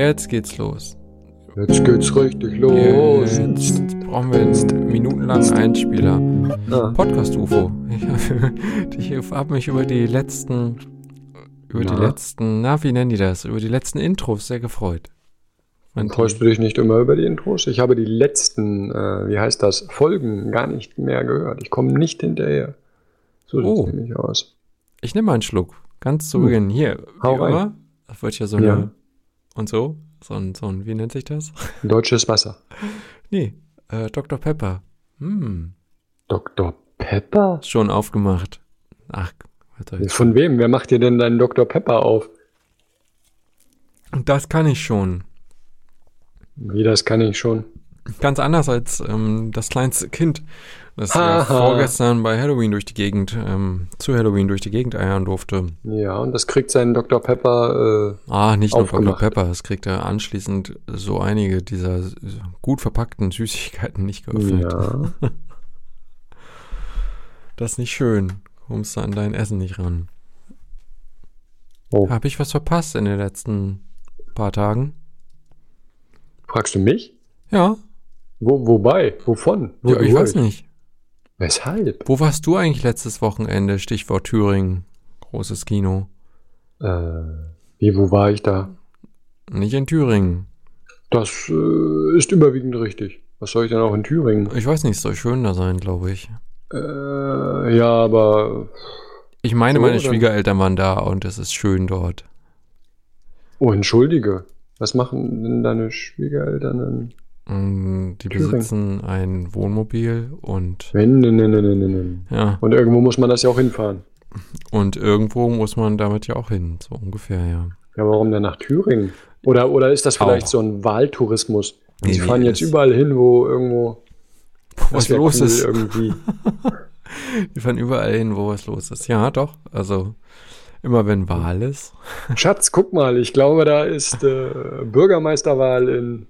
Jetzt geht's los. Jetzt geht's richtig los. Jetzt brauchen wir einen minutenlangen Einspieler. Ah, Podcast UFO. Ich, ich habe mich über die letzten, über die Na? letzten, na wie nennen die das? Über die letzten Intros sehr gefreut. Freust du dich nicht immer über die Intros? Ich habe die letzten, äh, wie heißt das, Folgen gar nicht mehr gehört. Ich komme nicht hinterher. So sieht's Oh. nämlich aus. ich nehme mal einen Schluck. Ganz zu Hm. Beginn. Hier, wie Hau rein. immer. Das wird ja so Ja. Und so. So ein, so ein, wie nennt sich das? Deutsches Wasser. Nee, äh, Dr. Pepper. Hm, Dr. Pepper? schon aufgemacht. Ach, warte. jetzt. Von wem? Wer macht dir denn deinen Dr. Pepper auf? Das kann ich schon. Wie, das kann ich schon. Ganz anders als ähm, das kleinste Kind, das ja Haha. vorgestern bei Halloween durch die Gegend, ähm, zu Halloween durch die Gegend eiern durfte. Ja, und das kriegt seinen Dr. Pepper, äh, Ah, nicht nur Dr. Aufgemacht. Pepper, es kriegt er anschließend so einige dieser gut verpackten Süßigkeiten nicht geöffnet. ja. Das ist nicht schön. Kommst du an dein Essen nicht ran. Oh, Habe ich was verpasst in den letzten paar Tagen? fragst du mich? Ja, Wo, wobei? Wovon? ja ich weiß nicht. Weshalb? Wo warst du eigentlich letztes Wochenende? Stichwort Thüringen. Großes Kino. Äh, wie, wo war ich da? Nicht in Thüringen. Das äh, ist überwiegend richtig. Was soll ich denn auch in Thüringen? Ich weiß nicht, es soll schön da sein, glaube ich. Äh, ja, aber. Ich meine, So, meine Schwiegereltern waren da und es ist schön dort. Oh, entschuldige. Was machen denn deine Schwiegereltern denn? Mm, Die besitzen ein Wohnmobil und Wenn, ne, ne, ne, ne, ne, ne. ja, Und irgendwo muss man das ja auch hinfahren. und irgendwo muss man damit ja auch hin, so ungefähr, ja. Ja, warum denn nach Thüringen? Oder, oder ist das vielleicht Auch. so ein Wahltourismus? Nee, Sie fahren jetzt überall hin, wo irgendwo Was los cool ist. irgendwie. Die fahren überall hin, wo was los ist. Ja, doch. Also immer wenn Wahl ist. Schatz, guck mal, ich glaube, da ist äh, Bürgermeisterwahl in.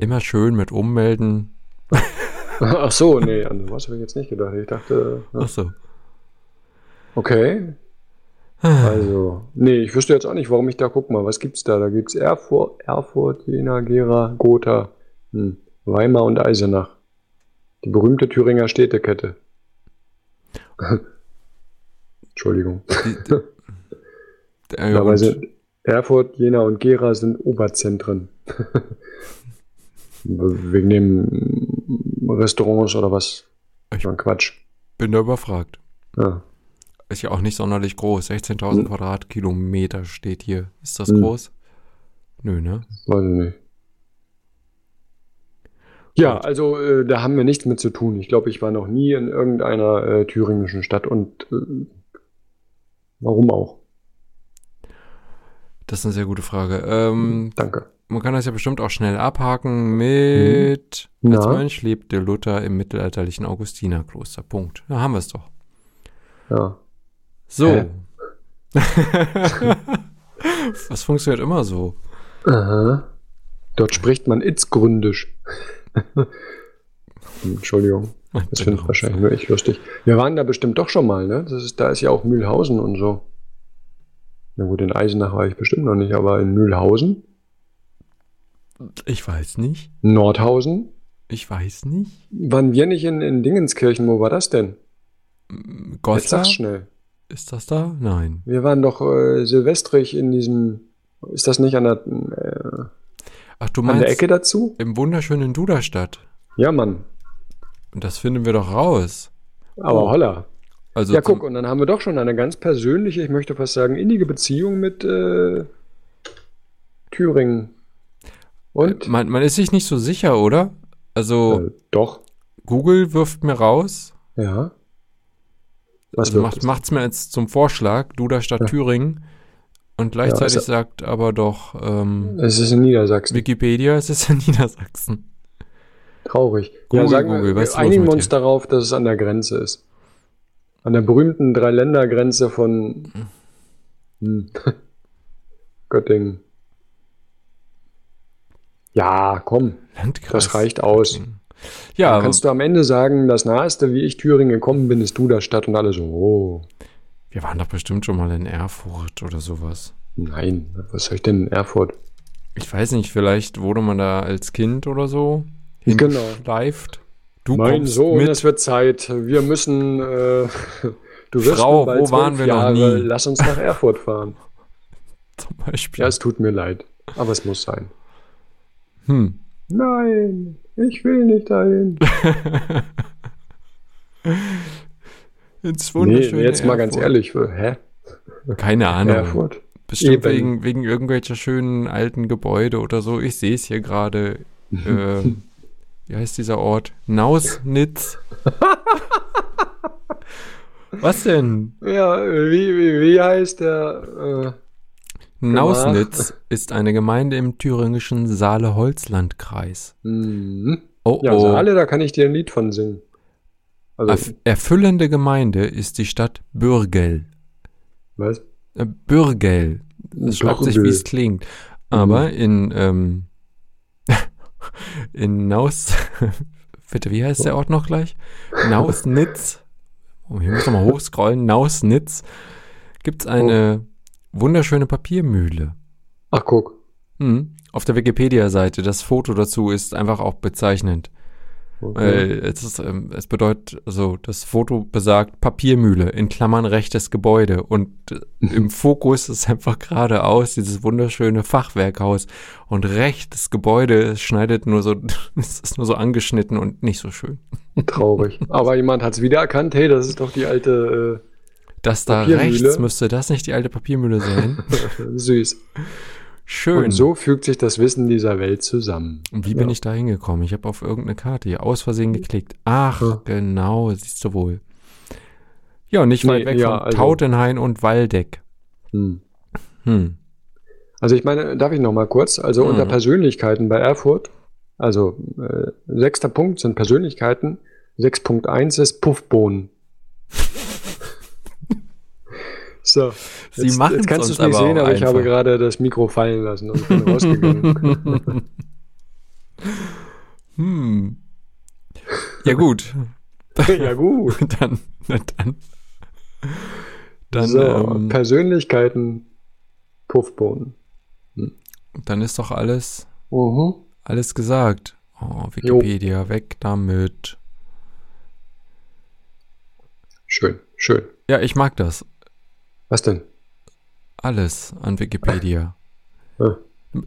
Immer schön mit ummelden. Ach so, nee, an was habe ich jetzt nicht gedacht. Ich dachte, ja, Ach so. okay. Also, nee, ich wüsste jetzt auch nicht, warum ich da guck mal, was gibt's da? Da gibt's Erfurt, Erfurt, Jena, Gera, Gotha, hm, Weimar und Eisenach. Die berühmte Thüringer Städtekette. Entschuldigung. Die, die, äh, Dabei sind Erfurt, Jena und Gera sind Oberzentren. Wegen dem Restaurants oder was? Ich- Schon Quatsch. bin da überfragt. Ja. Ist ja auch nicht sonderlich groß. 16.000 Hm. Quadratkilometer steht hier. Ist das Hm. groß? Nö, ne? Weiß ich nicht. Ja, also äh, da haben wir nichts mit zu tun. Ich glaube, ich war noch nie in irgendeiner äh, thüringischen Stadt und äh, warum auch? Das ist eine sehr gute Frage. Ähm, Danke. man kann das ja bestimmt auch schnell abhaken mit Mhm. als? Mönch lebte Luther im mittelalterlichen Augustinerkloster. Punkt. Da haben wir es doch. Ja. So. Was funktioniert immer so? Aha. Dort spricht man itzgründisch. Entschuldigung. Das finde ich wahrscheinlich nur ich lustig. Wir waren da bestimmt doch schon mal, ne? Das ist, da ist ja auch Mühlhausen und so. Na gut, in Eisenach war ich bestimmt noch nicht, aber in Mühlhausen, Ich weiß nicht. Nordhausen, Ich weiß nicht. waren wir nicht in, in Dingenskirchen? Wo war das denn? Jetzt Goslar? sag's schnell. Ist das da? Nein. Wir waren doch äh, silvestrig in diesem. Ist das nicht an der, äh, Ach, du an meinst der Ecke dazu? im wunderschönen Duderstadt. Ja, Mann. Und das finden wir doch raus. Aber Oh. holla. Also Ja, guck, und dann haben wir doch schon eine ganz persönliche, ich möchte fast sagen, innige Beziehung mit äh, Thüringen. Und? man, man ist sich nicht so sicher, oder? Also Äh, doch. Google wirft mir raus. Ja. Was also macht, es? macht's mir jetzt zum Vorschlag, Duderstadt Ja. Thüringen. Und gleichzeitig also- sagt aber doch ähm, Es ist in Niedersachsen. Wikipedia, es ist in Niedersachsen. Traurig. Google, ja, sagen Google, wir, was einigen wir uns darauf, dass es an der Grenze ist. An der berühmten Dreiländergrenze von hm. Göttingen. Ja, komm, Landkreis. das reicht aus. Ja, Dann kannst du am Ende sagen, das naheste, wie ich Thüringen gekommen bin, ist du der Stadt und alle so, oh. wir waren doch bestimmt schon mal in Erfurt oder sowas. Nein, was soll ich denn in Erfurt? Ich weiß nicht, vielleicht wurde man da als Kind oder so Genau. hingeschleift. Du mein Sohn, mit. es wird Zeit. Wir müssen. Äh, du wirst Frau, wo waren wir noch Jahre. nie? Lass uns nach Erfurt fahren. zum Beispiel. Ja, es tut mir leid, aber es muss sein. Hm. Nein, ich will nicht dahin. Ins Nee, wunderschöne jetzt mal ganz Erfurt. ehrlich. Hä? Keine Ahnung. Erfurt? Bestimmt Eben. wegen, wegen irgendwelcher schönen alten Gebäude oder so. Ich sehe es hier gerade. ähm, wie heißt dieser Ort? Nausnitz. Was denn? Ja, wie, wie, wie heißt der? Nausnitz ist eine Gemeinde im thüringischen Saale-Holzland-Kreis. Äh, hm. Oh, Ja, oh. Saale, da kann ich dir ein Lied von singen. Also, Erf erfüllende Gemeinde ist die Stadt Bürgel. was? Äh, Bürgel. Das schreibt sich, wie es klingt. Aber in, ähm, in Naus, bitte, wie heißt der Ort noch gleich? Nausnitz. Oh, hier muss noch mal hochscrollen. Nausnitz gibt es eine wunderschöne Papiermühle. Ach, guck. Hm. Auf der Wikipedia-Seite. Das Foto dazu ist einfach auch bezeichnend. Okay. Äh, es, ist, ähm, es bedeutet, also das Foto besagt Papiermühle, in Klammern rechtes Gebäude. Und äh, im Fokus ist einfach geradeaus dieses wunderschöne Fachwerkhaus. Und rechtes Gebäude schneidet nur so, es ist nur so angeschnitten und nicht so schön. Traurig. Aber jemand hat es wiedererkannt. Hey, das ist doch die alte Das da rechts müsste das nicht die alte Papiermühle sein. äh, Süß. Schön. Und so fügt sich das Wissen dieser Welt zusammen. Und wie bin Ja. ich da hingekommen? Ich habe auf irgendeine Karte hier aus Versehen geklickt. Ach, Ja. genau, siehst du wohl. Ja, nicht weit Nee, weg ja, von also- Tautenhain und Waldeck. Hm. Hm. Also ich meine, darf ich noch mal kurz? Also Mhm. unter Persönlichkeiten bei Erfurt, also äh, sechster Punkt sind Persönlichkeiten, 6.1 ist Puffbohnen. So. Sie jetzt, machen's jetzt kannst du es nicht aber sehen, aber ich habe gerade das Mikro fallen lassen und bin rausgegangen. hm. Ja gut, ja gut. dann, dann, dann, so, ähm, Persönlichkeiten, Puffbohnen. dann ist doch alles, Mhm. alles gesagt. Oh, Wikipedia, weg damit. Schön, schön. Ja, ich mag das. Was denn? Alles an Wikipedia. Ja.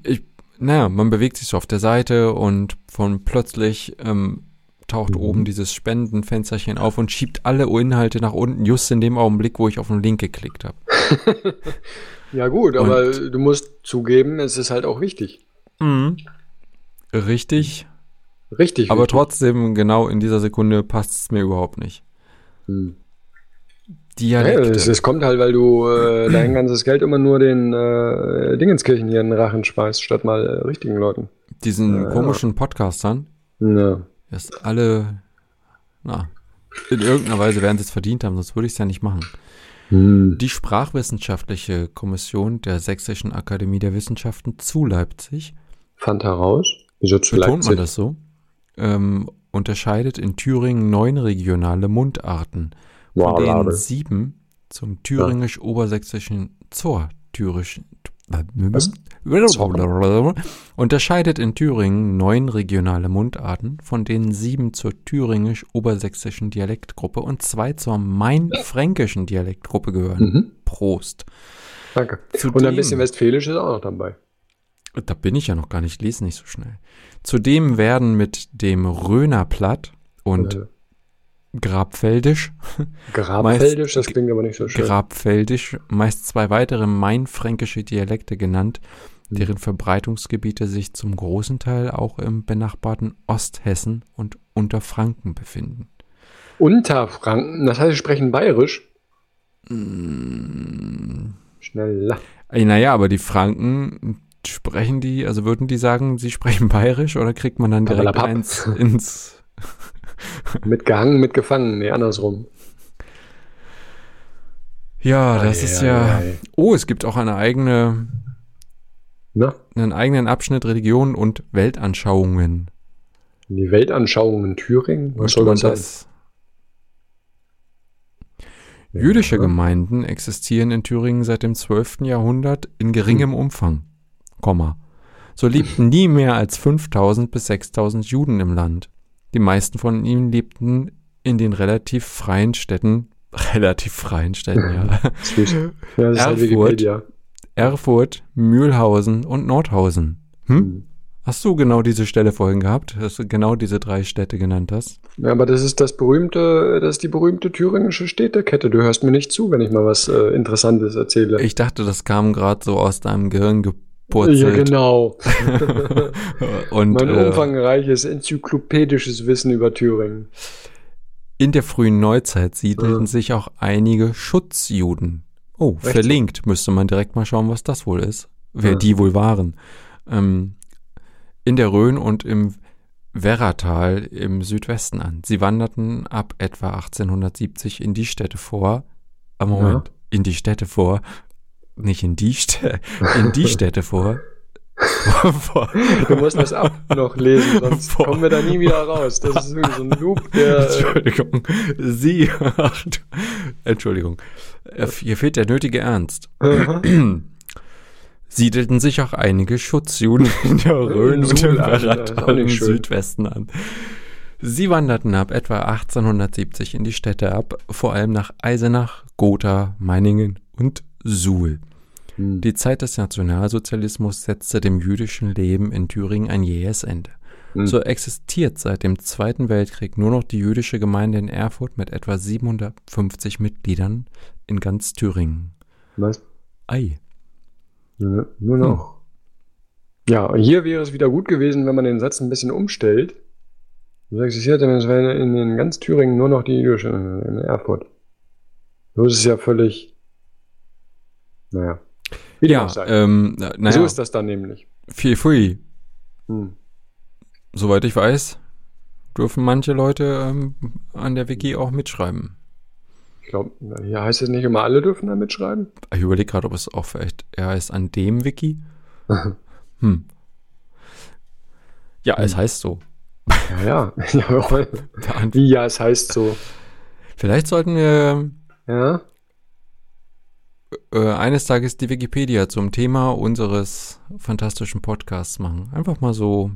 Ich, naja, man bewegt sich so auf der Seite und von plötzlich ähm, taucht Mhm. oben dieses Spendenfensterchen auf und schiebt alle Inhalte nach unten, just in dem Augenblick, wo ich auf den Link geklickt habe. Ja gut, Und- aber du musst zugeben, es ist halt auch wichtig. Mhm. Richtig, Richtig aber wichtig. trotzdem, genau in dieser Sekunde passt es mir überhaupt nicht. Ja, es, Dialekte. es kommt halt, weil du äh, dein ganzes Geld immer nur den äh, Dingenskirchen hier in den Rachen schmeißt, statt mal äh, richtigen Leuten. Diesen Ja. komischen Podcastern, Ja. dass alle, na, in irgendeiner Weise werden sie es verdient haben, sonst würde ich es ja nicht machen. Hm. Die Sprachwissenschaftliche Kommission der Sächsischen Akademie der Wissenschaften zu Leipzig, Fand heraus, wieso zu betont Leipzig? man das so, ähm, unterscheidet in Thüringen neun regionale Mundarten, von Wow, denen Lade. sieben zum thüringisch-obersächsischen zur thürisch Was? unterscheidet in Thüringen neun regionale Mundarten, von denen sieben zur thüringisch-obersächsischen Dialektgruppe und zwei zur mainfränkischen Dialektgruppe gehören. Mhm. Prost. Danke. Zudem- Und ein bisschen Westfälisch ist auch noch dabei. Da bin ich ja noch gar nicht, lese nicht so schnell. Zudem werden mit dem Rönerplatt und Äh, Grabfeldisch, Grabfeldisch, das klingt aber nicht so schön. Grabfeldisch meist zwei weitere mainfränkische Dialekte genannt, deren Verbreitungsgebiete sich zum großen Teil auch im benachbarten Osthessen und Unterfranken befinden. Unterfranken, das heißt, sie sprechen bayerisch. Mm, Schneller. ey, Naja, aber die Franken sprechen die, also würden die sagen, sie sprechen bayerisch oder kriegt man dann direkt Pappalapapp. eins ins Mitgehangen, mitgefangen, nee, andersrum. Ja, das Ei, ist ei, ja. ei. Oh, es gibt auch eine eigene, Na, einen eigenen Abschnitt Religion und Weltanschauungen. die Weltanschauung in Thüringen, was soll man das das? Jüdische Gemeinden existieren in Thüringen seit dem 12. Jahrhundert in geringem Umfang. Komma. So lebten nie mehr als 5000 bis 6000 Juden im Land. Die meisten von ihnen lebten in den relativ freien Städten, relativ freien Städten, ja. Ja, das ist halt Erfurt. Wikipedia. Erfurt, Mühlhausen und Nordhausen. Hm? Hm. Hast du genau diese Stelle vorhin gehabt, dass du genau diese drei Städte genannt hast? Ja, aber das ist das berühmte, das ist die berühmte thüringische Städtekette. Du hörst mir nicht zu, wenn ich mal was äh, Interessantes erzähle. Ich dachte, das kam gerade so aus deinem Gehirn gepurzelt. ja, genau. Und mein äh, umfangreiches enzyklopädisches Wissen über Thüringen. in der frühen Neuzeit siedelten Ja. sich auch einige Schutzjuden. Oh, Echt? verlinkt. Müsste man direkt mal schauen, was das wohl ist. Wer Ja. die wohl waren. Ähm, in der Rhön und im Werratal im Südwesten an. Sie wanderten ab etwa 1870 in die Städte vor. Ah, Moment, in die Städte vor. Nicht in die Städte, in die Städte vor. Du musst das ab noch lesen, sonst Boah. kommen wir da nie wieder raus. Das ist irgendwie so ein Loop, der. Äh, Entschuldigung. Sie. Ach, Entschuldigung. Äh, Hier fehlt der nötige Ernst. Siedelten sich auch einige Schutzjuden in der Rhön und im Werratal im. Südwesten an. Sie wanderten ab etwa 1870 in die Städte ab, vor allem nach Eisenach, Gotha, Meiningen und Suhl. Hm. Die Zeit des Nationalsozialismus setzte dem jüdischen Leben in Thüringen ein jähes Ende. Hm. So existiert seit dem Zweiten Weltkrieg nur noch die jüdische Gemeinde in Erfurt mit etwa 750 Mitgliedern in ganz Thüringen. Was? Ei. Ja, nur noch. Ja, hier wäre es wieder gut gewesen, wenn man den Satz ein bisschen umstellt. So existiert in, in ganz Thüringen nur noch die jüdische in Erfurt. So ist es ja völlig. Naja. Dem Ja, ähm, na- naja, So ist das dann nämlich. viel Pfui. Hm. Soweit ich weiß, dürfen manche Leute ähm, an der Wiki auch mitschreiben. Ich glaube, hier heißt es nicht immer, alle dürfen da mitschreiben. Ich überlege gerade, ob es auch vielleicht eher heißt an dem Wiki. Hm. Ja, es Hm. heißt so. Ja, ja. Wie ja, es heißt so. Vielleicht sollten wir Ja. Äh, eines Tages die Wikipedia zum Thema unseres fantastischen Podcasts machen. Einfach mal so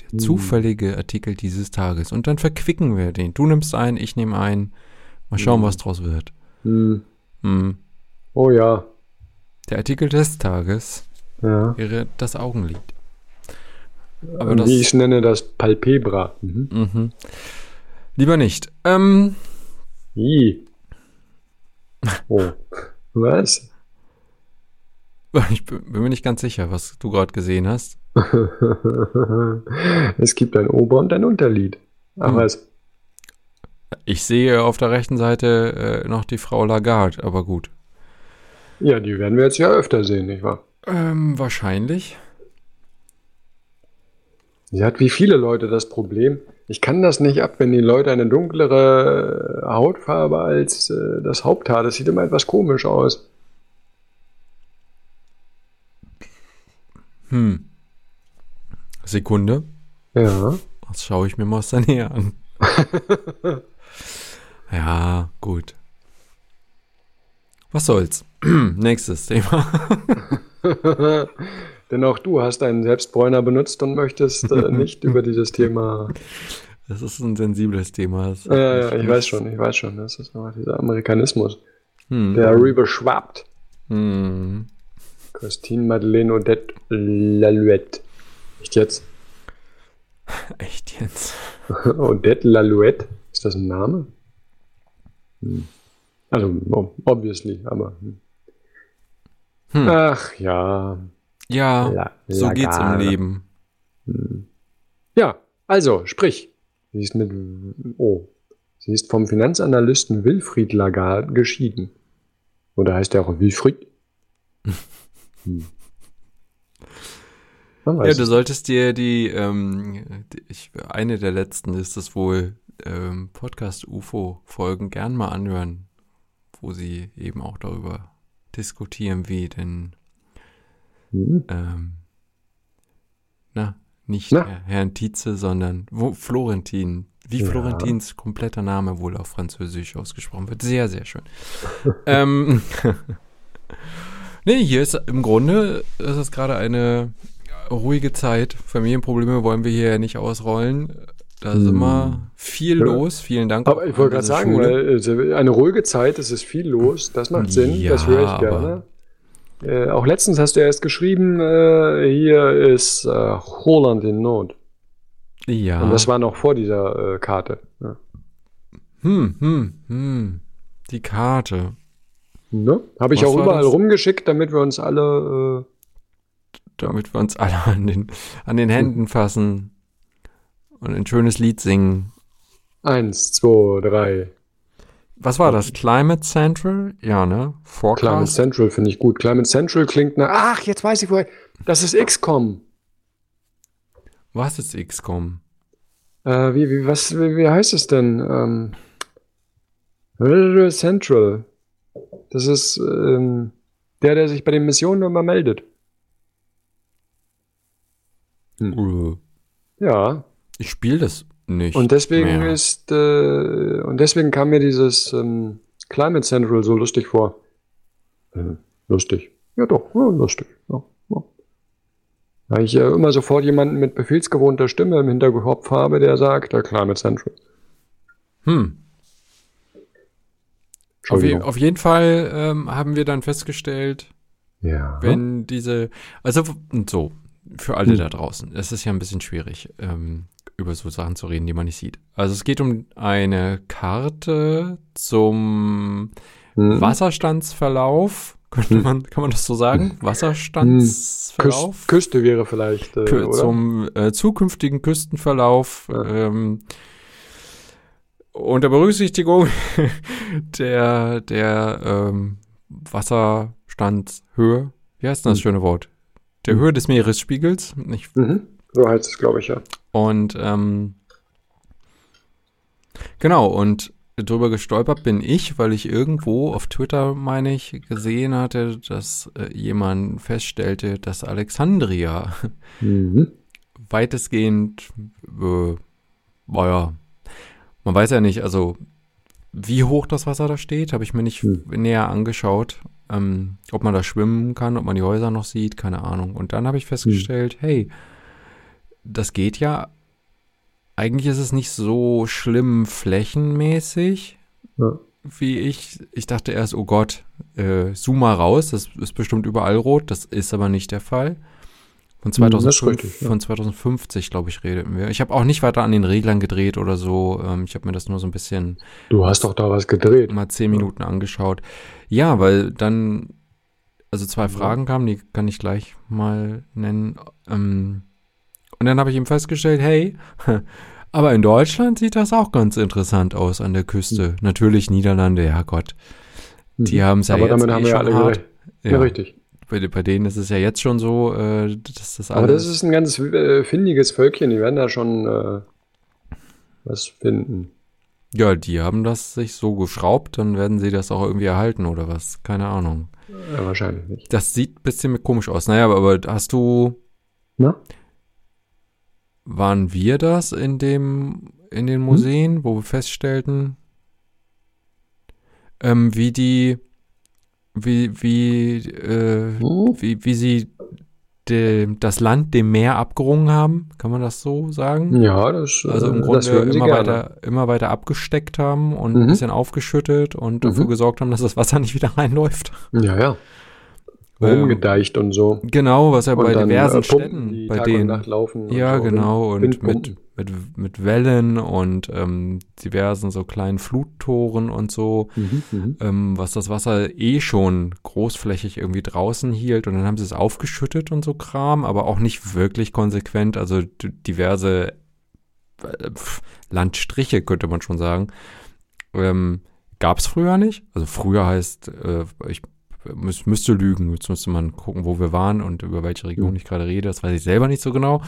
der Hm. zufällige Artikel dieses Tages. Und dann verquicken wir den. Du nimmst einen, ich nehme einen. Mal schauen, Hm. was draus wird. Hm. Hm. Oh ja. Der Artikel des Tages Ja. wäre das Augenlid. Aber das, Wie ich nenne das Palpebra. Mhm. mhm. Lieber nicht. Ähm, I. Oh. Was? ich bin mir nicht ganz sicher, was du gerade gesehen hast. es gibt ein Ober- und ein Unterlied. Ach Hm. was? Ich sehe auf der rechten Seite äh, noch die Frau Lagarde, aber gut. Ja, die werden wir jetzt ja öfter sehen, nicht wahr? Ähm, wahrscheinlich. Sie hat wie viele Leute das Problem. Ich kann das nicht ab, wenn die Leute eine dunklere Hautfarbe als äh, das Haupthaar. Das sieht immer etwas komisch aus. Hm. Sekunde. Ja. Das schaue ich mir mal aus der Nähe an. ja, gut. Was soll's? Nächstes Thema. Denn auch du hast einen Selbstbräuner benutzt und möchtest äh, nicht über dieses Thema. Das ist ein sensibles Thema. Ja, ja, ich weiß schon, ich weiß schon. Das ist aber dieser Amerikanismus, Hm. der rüberschwappt. Hm. Christine Madeleine Odette Lalouette. Echt jetzt? Echt jetzt? Odette Lalouette? Ist das ein Name? Hm. Also, obviously, aber. Hm. Hm. Ach ja. Ja, La- so geht's im. Leben. Hm. Ja, also, sprich. Sie ist mit. Oh. Sie ist vom Finanzanalysten Wilfried Lagarde geschieden. Oder heißt er auch Wilfried? Hm. Ja, du es. solltest dir die, ähm, die ich, eine der letzten ist es wohl, ähm, Podcast UFO-Folgen gern mal anhören, wo sie eben auch darüber diskutieren, wie denn, Hm. ähm, na, nicht Na? Herr- Herrn Tietze, sondern wo, Florentin Wie Ja. Florentins kompletter Name wohl auf Französisch ausgesprochen wird. Sehr, sehr schön. ähm, nee, hier ist im Grunde ist es gerade eine ruhige Zeit. Familienprobleme wollen wir hier ja nicht ausrollen. Da ist Hm. immer viel Ja. los. Vielen Dank. Aber ich wollte gerade sagen, weil äh, eine ruhige Zeit, es ist viel los, das macht Sinn, Ja, das höre ich gerne. Äh, auch letztens hast du erst geschrieben, äh, hier ist äh, Holland in Not. ja. Und das war noch vor dieser äh, Karte. Ja. hm, hm, hm. Die Karte. Ne? Habe ich Was auch überall das? rumgeschickt, damit wir uns alle. damit wir uns alle an den, an den Händen fassen und ein schönes Lied singen. Äh, eins, zwei, drei. Was war das? Climate Central? Ja, ne? Climate Forecast? Central finde ich gut. Climate Central klingt nach. Ach, jetzt weiß ich woher. Das ist XCOM. Was ist XCOM? Äh, wie, wie, was, wie, wie heißt es denn? Ähm, Central. Das ist ähm, der, der sich bei den Missionen immer meldet. Äh, Ja. Ich spiele das nicht. Und deswegen mehr. ist äh, und deswegen kam mir dieses ähm, Climate Central so lustig vor. Äh, lustig. Ja doch, ja, lustig. Ja, ja. Weil ich ja immer sofort jemanden mit befehlsgewohnter Stimme im Hinterkopf habe, der sagt, der Climate Central. Hm. Auf, je, auf jeden Fall ähm, haben wir dann festgestellt, ja. wenn diese, also so, für alle Hm. da draußen, es ist ja ein bisschen schwierig, ähm, über so Sachen zu reden, die man nicht sieht. Also es geht um eine Karte zum Hm. Wasserstandsverlauf, könnte Hm. man, kann man das so sagen? Wasserstandsverlauf? Küst, Küste wäre vielleicht, äh, Kü- oder? zum äh, zukünftigen Küstenverlauf Ja. ähm, unter Berücksichtigung der, der ähm, Wasserstandshöhe. Wie heißt denn das Hm. schöne Wort? Der Hm. Höhe des Meeresspiegels. Ich, Mhm. So heißt es, glaube ich, ja. und ähm, genau, und drüber gestolpert bin ich, weil ich irgendwo auf Twitter, meine ich, gesehen hatte, dass äh, jemand feststellte, dass Alexandria Mhm. weitestgehend, äh, naja, man weiß ja nicht, also wie hoch das Wasser da steht, habe ich mir nicht Hm. näher angeschaut. Ähm, ob man da schwimmen kann, ob man die Häuser noch sieht, keine Ahnung. Und dann habe ich festgestellt, hey, das geht ja. Eigentlich ist es nicht so schlimm flächenmäßig, Ja. wie ich. Ich dachte erst, oh Gott, äh, zoom mal raus, das ist bestimmt überall rot. Das ist aber nicht der Fall. Von Hm, das ist 2005, richtig, ja. von 2050, glaube ich, redeten wir. Ich habe auch nicht weiter an den Reglern gedreht oder so. Ähm, ich habe mir das nur so ein bisschen Du hast doch da was gedreht. mal zehn Minuten angeschaut. Ja, weil dann, also zwei. Fragen kamen, die kann ich gleich mal nennen. Ähm, und dann habe ich ihm festgestellt, hey, aber in Deutschland sieht das auch ganz interessant aus an der Küste. Natürlich Niederlande, ja Gott. Die Mhm. haben es ja Aber jetzt damit eh haben wir schon alle hart. gerechnet. Ja, richtig. Bei, bei denen ist es ja jetzt schon so, äh, dass das Aber alles. das ist ein ganz äh, findiges Völkchen, die werden da schon äh, was finden. ja, die haben das sich so geschraubt, dann werden sie das auch irgendwie erhalten oder was. Keine Ahnung. Ja, wahrscheinlich nicht. Das sieht ein bisschen komisch aus. Naja, aber, aber hast du, Na? Waren wir das in dem, in Hm? den Museen, wo wir feststellten, ähm, wie die, wie, wie, äh, Hm? wie, wie sie de, das Land dem Meer abgerungen haben, kann man das so sagen? Ja, das, Also im äh, Grunde immer gerne. weiter, immer weiter abgesteckt haben und ein Mhm. bisschen aufgeschüttet und dafür Mhm. gesorgt haben, dass das Wasser nicht wieder reinläuft. Ja, ja. Ähm, Rumgedeicht und so. Genau, was ja Und bei dann, diversen äh, Städten, bei Tag und denen und Ja, so. genau. Und mit, mit, mit Wellen und ähm, diversen so kleinen Fluttoren und so, Mhm, mhm. ähm, was das Wasser eh schon großflächig irgendwie draußen hielt. Und dann haben sie es aufgeschüttet und so Kram, aber auch nicht wirklich konsequent. Also diverse äh, Landstriche, könnte man schon sagen. Ähm, Gab es früher nicht. Also früher heißt, äh, ich müß, müsste lügen. Jetzt müsste man gucken, wo wir waren und über welche Region Mhm. ich gerade rede. Das weiß ich selber nicht so genau.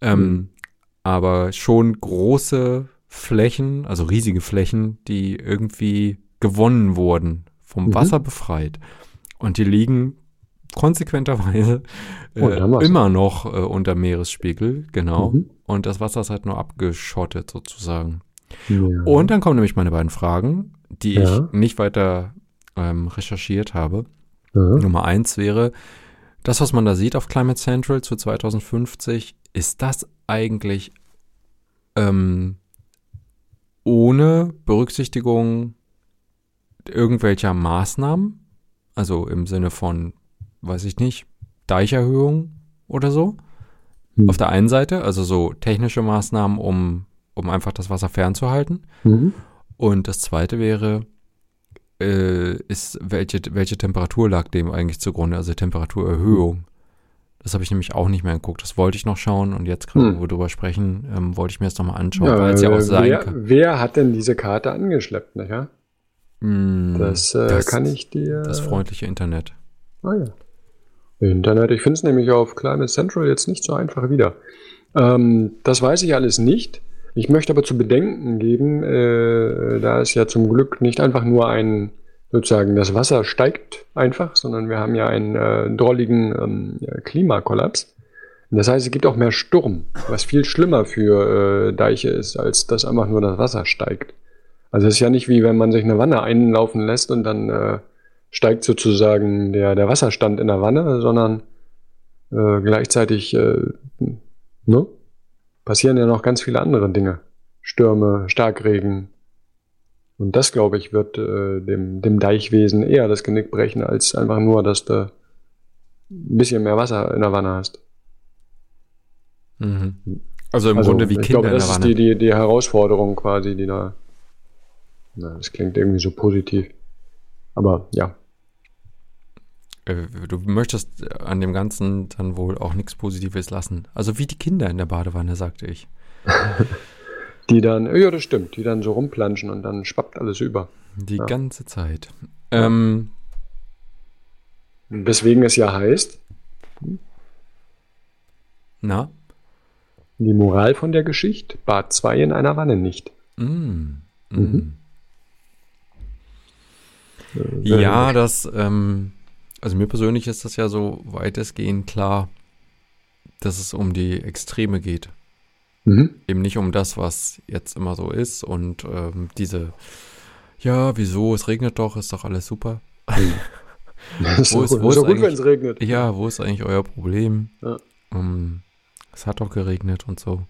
Ähm, Mhm. Aber schon große Flächen, also riesige Flächen, die irgendwie gewonnen wurden, vom Mhm. Wasser befreit. Und die liegen konsequenterweise äh, Unterm Wasser. immer noch äh, unter Meeresspiegel, genau. Mhm. Und das Wasser ist halt nur abgeschottet sozusagen. Ja. Und dann kommen nämlich meine beiden Fragen, die ja. ich nicht weiter ähm, recherchiert habe. Ja. Nummer eins wäre, das, was man da sieht auf Climate Central zu 2050, ist das eigentlich ähm, ohne Berücksichtigung irgendwelcher Maßnahmen? Also im Sinne von, weiß ich nicht, Deicherhöhung oder so? Hm. Auf der einen Seite, also so technische Maßnahmen, um, um einfach das Wasser fernzuhalten. Mhm. Und das zweite wäre, äh, ist, welche, welche Temperatur lag dem eigentlich zugrunde, also Temperaturerhöhung. Das habe ich nämlich auch nicht mehr geguckt. Das wollte ich noch schauen und jetzt gerade, hm. wo wir drüber sprechen, ähm, wollte ich mir das nochmal anschauen, ja, weil es ja auch sein wer, kann. Wer hat denn diese Karte angeschleppt, nicht ja? Hm, das, äh, das kann ich dir. Das freundliche Internet. Ah ja. Internet, ich finde es nämlich auf Climate Central jetzt nicht so einfach wieder. Ähm, das weiß ich alles nicht. Ich möchte aber zu bedenken geben, äh, da es ja zum Glück nicht einfach nur ein, sozusagen das Wasser steigt einfach, sondern wir haben ja einen äh, drolligen ähm, Klimakollaps. Das heißt, es gibt auch mehr Sturm, was viel schlimmer für äh, Deiche ist, als dass einfach nur das Wasser steigt. Also es ist ja nicht wie wenn man sich eine Wanne einlaufen lässt und dann äh, steigt sozusagen der, der Wasserstand in der Wanne, sondern äh, gleichzeitig äh, ne, passieren ja noch ganz viele andere Dinge. Stürme, Starkregen. Und das, glaube ich, wird äh, dem, dem Deichwesen eher das Genick brechen, als einfach nur, dass du ein bisschen mehr Wasser in der Wanne hast. Mhm. Also im also, Grunde wie Kinder glaube, in der Wanne. Das ist die, die, die Herausforderung quasi, die da. Na, das klingt irgendwie so positiv. Aber ja. Äh, du möchtest an dem Ganzen dann wohl auch nichts Positives lassen. Also wie die Kinder in der Badewanne, sagte ich. die dann, ja, das stimmt, die dann so rumplanschen und dann schwappt alles über. Die ja. ganze Zeit. Ähm, Weswegen es ja heißt. Na? Die Moral von der Geschichte: Bad 2 in einer Wanne nicht. Mm, mm. Mhm. Ja, das, ähm, also mir persönlich ist das ja so weitestgehend klar, dass es um die Extreme geht. Mhm. Eben nicht um das, was jetzt immer so ist und ähm, diese, ja, wieso, es regnet doch, ist doch alles super. Mhm. wo ist, wo ist, ist gut, wenn es regnet. Ja, wo ist eigentlich euer Problem? Ja. Um, ähm, es hat doch geregnet und so.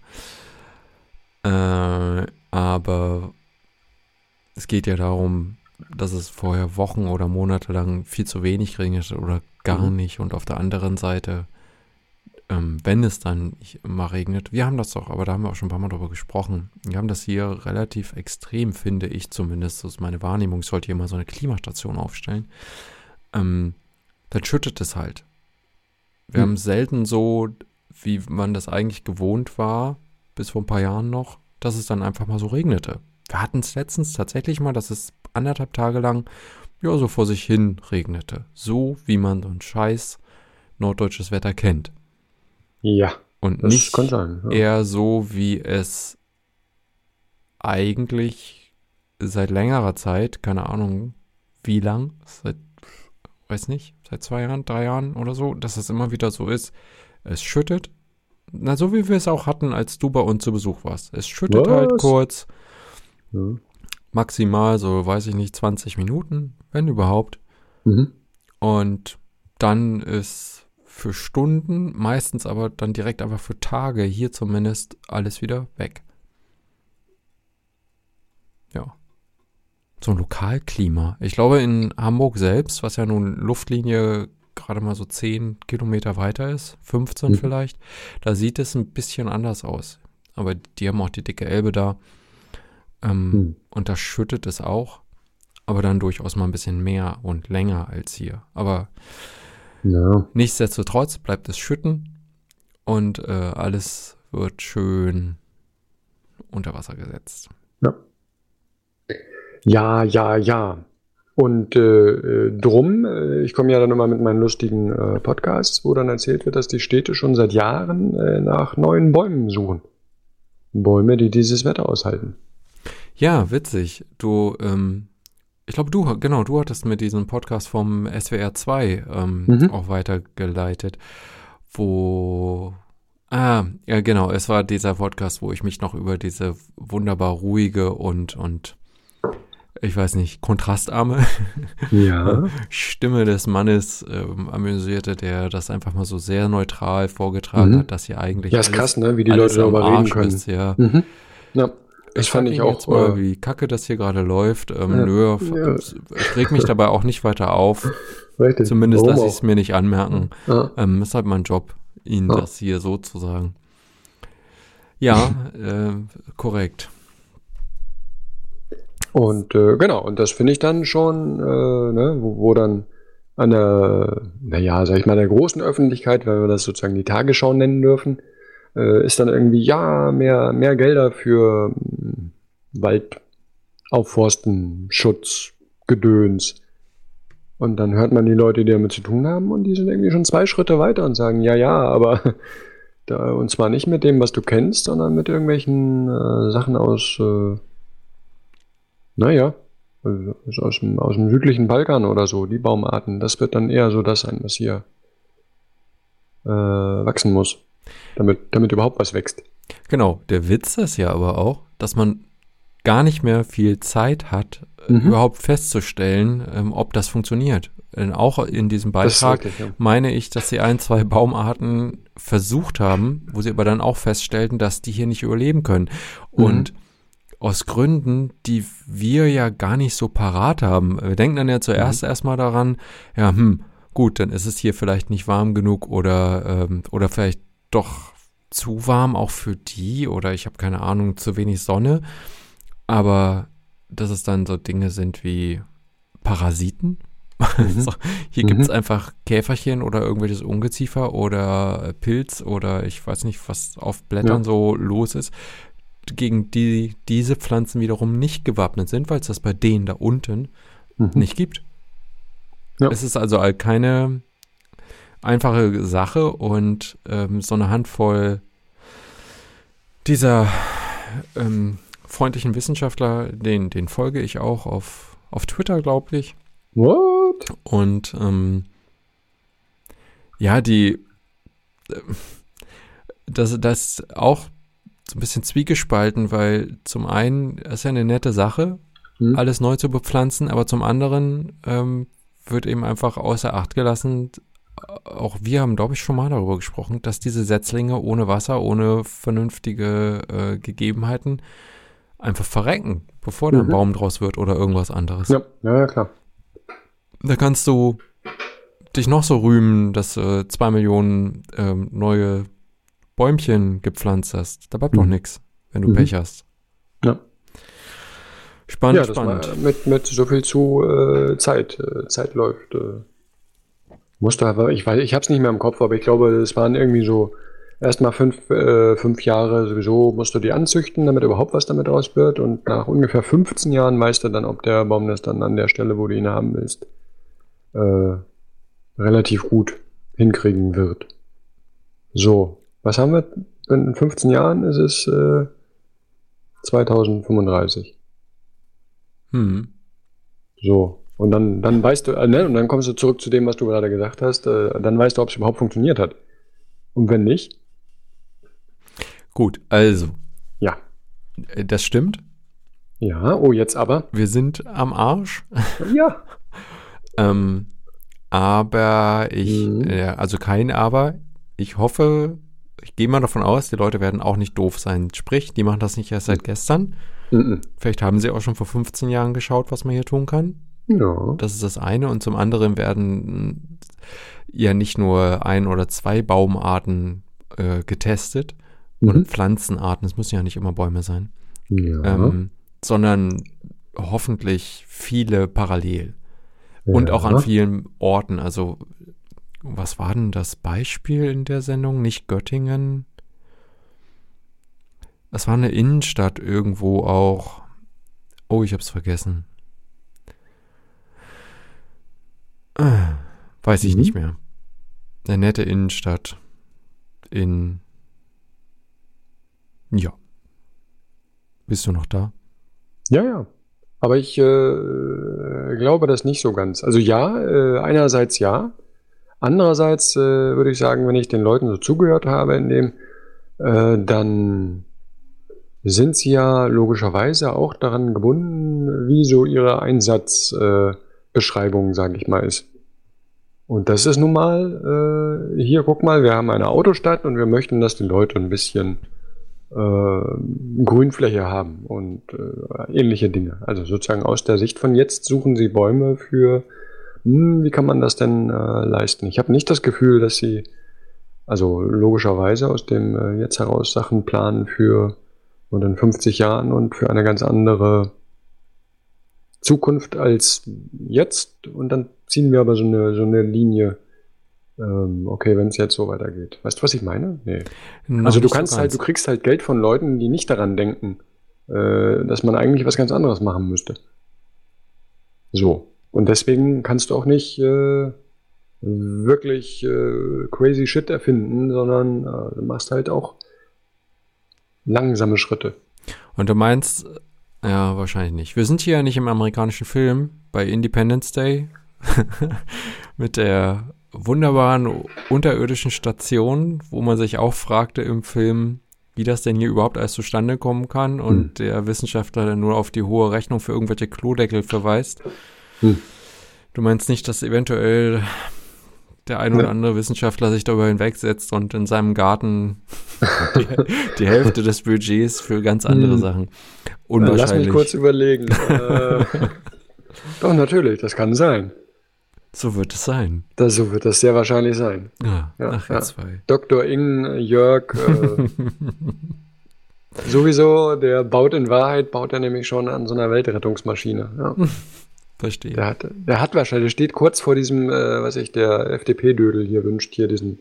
Äh, aber es geht ja darum, dass es vorher Wochen oder Monate lang viel zu wenig regnet oder gar mhm. nicht. Und auf der anderen Seite, ähm, wenn es dann mal regnet, wir haben das doch, aber da haben wir auch schon ein paar Mal drüber gesprochen. Wir haben das hier relativ extrem, finde ich zumindest. Das ist meine Wahrnehmung. Ich sollte hier mal so eine Klimastation aufstellen. Ähm, dann schüttet es halt. Wir mhm. haben selten so, wie man das eigentlich gewohnt war, bis vor ein paar Jahren noch, dass es dann einfach mal so regnete. Wir hatten es letztens tatsächlich mal, dass es anderthalb Tage lang ja so vor sich hin regnete. So wie man so ein scheiß norddeutsches Wetter kennt. Ja. Und nicht sein, ja. eher so, wie es eigentlich seit längerer Zeit, keine Ahnung wie lang, seit, weiß nicht, seit zwei Jahren, drei Jahren oder so, dass es immer wieder so ist. Es schüttet. Na, so wie wir es auch hatten, als du bei uns zu Besuch warst. Es schüttet halt Was? halt kurz. Ja maximal so, weiß ich nicht, 20 Minuten, wenn überhaupt. Mhm. Und dann ist für Stunden, meistens aber dann direkt einfach für Tage, hier zumindest, alles wieder weg. Ja. So ein Lokalklima. Ich glaube, in Hamburg selbst, was ja nun Luftlinie gerade mal so 10 Kilometer weiter ist, 15 mhm. vielleicht, da sieht es ein bisschen anders aus. Aber die haben auch die dicke Elbe da. Ähm, hm. Und da schüttet es auch, aber dann durchaus mal ein bisschen mehr und länger als hier. Aber ja. nichtsdestotrotz bleibt es schütten und äh, alles wird schön unter Wasser gesetzt. Ja. Ja, ja, ja. Und äh, drum, äh, ich komme ja dann immer mit meinen lustigen äh, Podcasts, wo dann erzählt wird, dass die Städte schon seit Jahren äh, nach neuen Bäumen suchen. Bäume, die dieses Wetter aushalten. Ja, witzig. Du, ähm, ich glaube, du, genau, du hattest mit diesem Podcast vom SWR 2 ähm, mhm. auch weitergeleitet, wo Ah, ja, genau. Es war dieser Podcast, wo ich mich noch über diese wunderbar ruhige und, und ich weiß nicht, kontrastarme Ja. Stimme des Mannes ähm, amüsierte, der das einfach mal so sehr neutral vorgetragen Mhm. hat, dass hier eigentlich Ja, ist alles, krass, ne? Wie die Leute darüber reden können. ist, ja. Mhm. Ja. Das fand ich auch. jetzt mal, wie kacke das hier gerade läuft. Ähm, Ja. Nö, Ja. ich reg mich dabei auch nicht weiter auf. richtig. Zumindest lasse ich es mir nicht anmerken. Ja. Ähm, ist halt mein Job, Ihnen Ja. das hier so zu sagen. Ja, äh, korrekt. Und äh, genau, und das finde ich dann schon, äh, ne, wo, wo dann an der, naja, sag ich mal, der großen Öffentlichkeit, weil wir das sozusagen die Tagesschau nennen dürfen, äh, ist dann irgendwie, ja, mehr, mehr Gelder für mm, Waldaufforsten, Schutz, Gedöns. Und dann hört man die Leute, die damit zu tun haben, und die sind irgendwie schon zwei Schritte weiter und sagen, ja, ja, aber da, und zwar nicht mit dem, was du kennst, sondern mit irgendwelchen äh, Sachen aus, äh, naja, ist aus, dem, aus dem südlichen Balkan oder so, die Baumarten. Das wird dann eher so das sein, was hier äh, wachsen muss, damit, damit überhaupt was wächst. Genau, der Witz ist ja aber auch, dass man gar nicht mehr viel Zeit hat, äh, Mhm. überhaupt festzustellen, ähm, ob das funktioniert. Denn auch in diesem Beitrag richtig, ja. meine ich, dass sie ein, zwei Baumarten versucht haben, wo sie aber dann auch feststellten, dass die hier nicht überleben können. Mhm. Und aus Gründen, die wir ja gar nicht so parat haben. Wir denken dann ja Mhm. zuerst erstmal daran, ja, hm, gut, dann ist es hier vielleicht nicht warm genug oder, ähm, oder vielleicht doch zu warm auch für die oder ich habe keine Ahnung, zu wenig Sonne. Aber dass es dann so Dinge sind wie Parasiten. Also, hier Mhm. gibt es einfach Käferchen oder irgendwelches Ungeziefer oder Pilz oder ich weiß nicht, was auf Blättern Ja. so los ist, gegen die diese Pflanzen wiederum nicht gewappnet sind, weil es das bei denen da unten Mhm. nicht gibt. Ja. Es ist also all keine einfache Sache und ähm, so eine Handvoll dieser ähm, freundlichen Wissenschaftler, den, den folge ich auch auf, auf Twitter, glaube ich. What? Und ähm, ja, die äh, das, das ist auch so ein bisschen zwiegespalten, weil zum einen ist ja eine nette Sache, Hm? alles neu zu bepflanzen, aber zum anderen ähm, wird eben einfach außer Acht gelassen, auch wir haben, glaube ich, schon mal darüber gesprochen, dass diese Setzlinge ohne Wasser, ohne vernünftige äh, Gegebenheiten einfach verrecken, bevor da ein Mhm. Baum draus wird oder irgendwas anderes. Ja, ja, klar. Da kannst du dich noch so rühmen, dass du zwei Millionen ähm, neue Bäumchen gepflanzt hast. Da bleibt doch Mhm. nichts, wenn du Mhm. Pech hast. Ja. Spannend, ja, spannend. mit, mit so viel zu äh, Zeit. Äh, Zeit läuft. Musste aber, ich weiß, ich habe es nicht mehr im Kopf, aber ich glaube, es waren irgendwie so erstmal fünf, äh, fünf Jahre sowieso musst du die anzüchten, damit überhaupt was damit raus wird. Und nach ungefähr 15 Jahren weißt du dann, ob der Baum das dann an der Stelle, wo du ihn haben willst, äh, relativ gut hinkriegen wird. So, was haben wir? In 15 Jahren ist es äh, 2035. Hm. So. Und dann, dann weißt du, äh, ne, und dann kommst du zurück zu dem, was du gerade gesagt hast, äh, dann weißt du, ob es überhaupt funktioniert hat. Und wenn nicht, Gut, also, ja. äh, das stimmt. Ja, oh, jetzt aber. Wir sind am Arsch. Ja. Ähm, aber ich, Mhm. äh, also kein Aber. Ich hoffe, ich gehe mal davon aus, die Leute werden auch nicht doof sein. Sprich, die machen das nicht erst seit gestern. Mhm. Vielleicht haben sie auch schon vor 15 Jahren geschaut, was man hier tun kann. Ja. Das ist das eine. Und zum anderen werden ja nicht nur ein oder zwei Baumarten äh, getestet Mhm. Pflanzenarten. Es müssen ja nicht immer Bäume sein. Ja. Ähm, sondern hoffentlich viele parallel. Und auch an Ja. vielen Orten. Also, was war denn das Beispiel in der Sendung? Nicht Göttingen? Es war eine Innenstadt irgendwo auch. Oh, ich hab's vergessen. Ah, Weiß ich Mhm. nicht mehr. Eine nette Innenstadt in. Ja. Bist du noch da? Ja, ja. Aber ich äh, glaube das nicht so ganz. Also ja, äh, einerseits ja. Andererseits äh, würde ich sagen, wenn ich den Leuten so zugehört habe in dem, äh, dann sind sie ja logischerweise auch daran gebunden, wie so ihre Einsatzbeschreibung, äh, sage ich mal, ist. Und das ist nun mal, äh, hier guck mal, wir haben eine Autostadt und wir möchten, dass die Leute ein bisschen äh, Grünfläche haben und äh, ähnliche Dinge. Also sozusagen aus der Sicht von jetzt suchen sie Bäume für, hm, wie kann man das denn äh, leisten? Ich habe nicht das Gefühl, dass sie, also logischerweise aus dem äh, jetzt heraus Sachen planen für und in 50 Jahren und für eine ganz andere Zukunft als jetzt. Und dann ziehen wir aber so eine, so eine Linie. Ähm, okay, wenn es jetzt so weitergeht. Weißt du, was ich meine? Nee. Noch also du kannst so halt, du kriegst halt Geld von Leuten, die nicht daran denken, äh, dass man eigentlich was ganz anderes machen müsste. So. Und deswegen kannst du auch nicht äh, wirklich äh, crazy shit erfinden, sondern äh, du machst halt auch langsame Schritte. Und du meinst, ja, wahrscheinlich nicht. Wir sind hier ja nicht im amerikanischen Film bei Independence Day mit der wunderbaren unterirdischen Station, wo man sich auch fragte im Film, wie das denn hier überhaupt alles zustande kommen kann und hm. der Wissenschaftler dann nur auf die hohe Rechnung für irgendwelche Klodeckel verweist. Hm. Du meinst nicht, dass eventuell der ein oder andere Wissenschaftler sich darüber hinwegsetzt und in seinem Garten die, die Hälfte des Budgets für ganz andere hm. Sachen. Unwahrscheinlich. Lass mich kurz überlegen. äh, doch, natürlich, das kann sein. So wird es sein. Das, so wird es sehr wahrscheinlich sein. Ja, ja nachher ja. zwei. Dr. Ing, Jörg, äh, sowieso, der baut in Wahrheit, baut er nämlich schon an so einer Weltrettungsmaschine. Ja. Verstehe. Der hat, der hat wahrscheinlich, der steht kurz vor diesem, äh, was sich der FDP-Dödel hier wünscht, hier diesen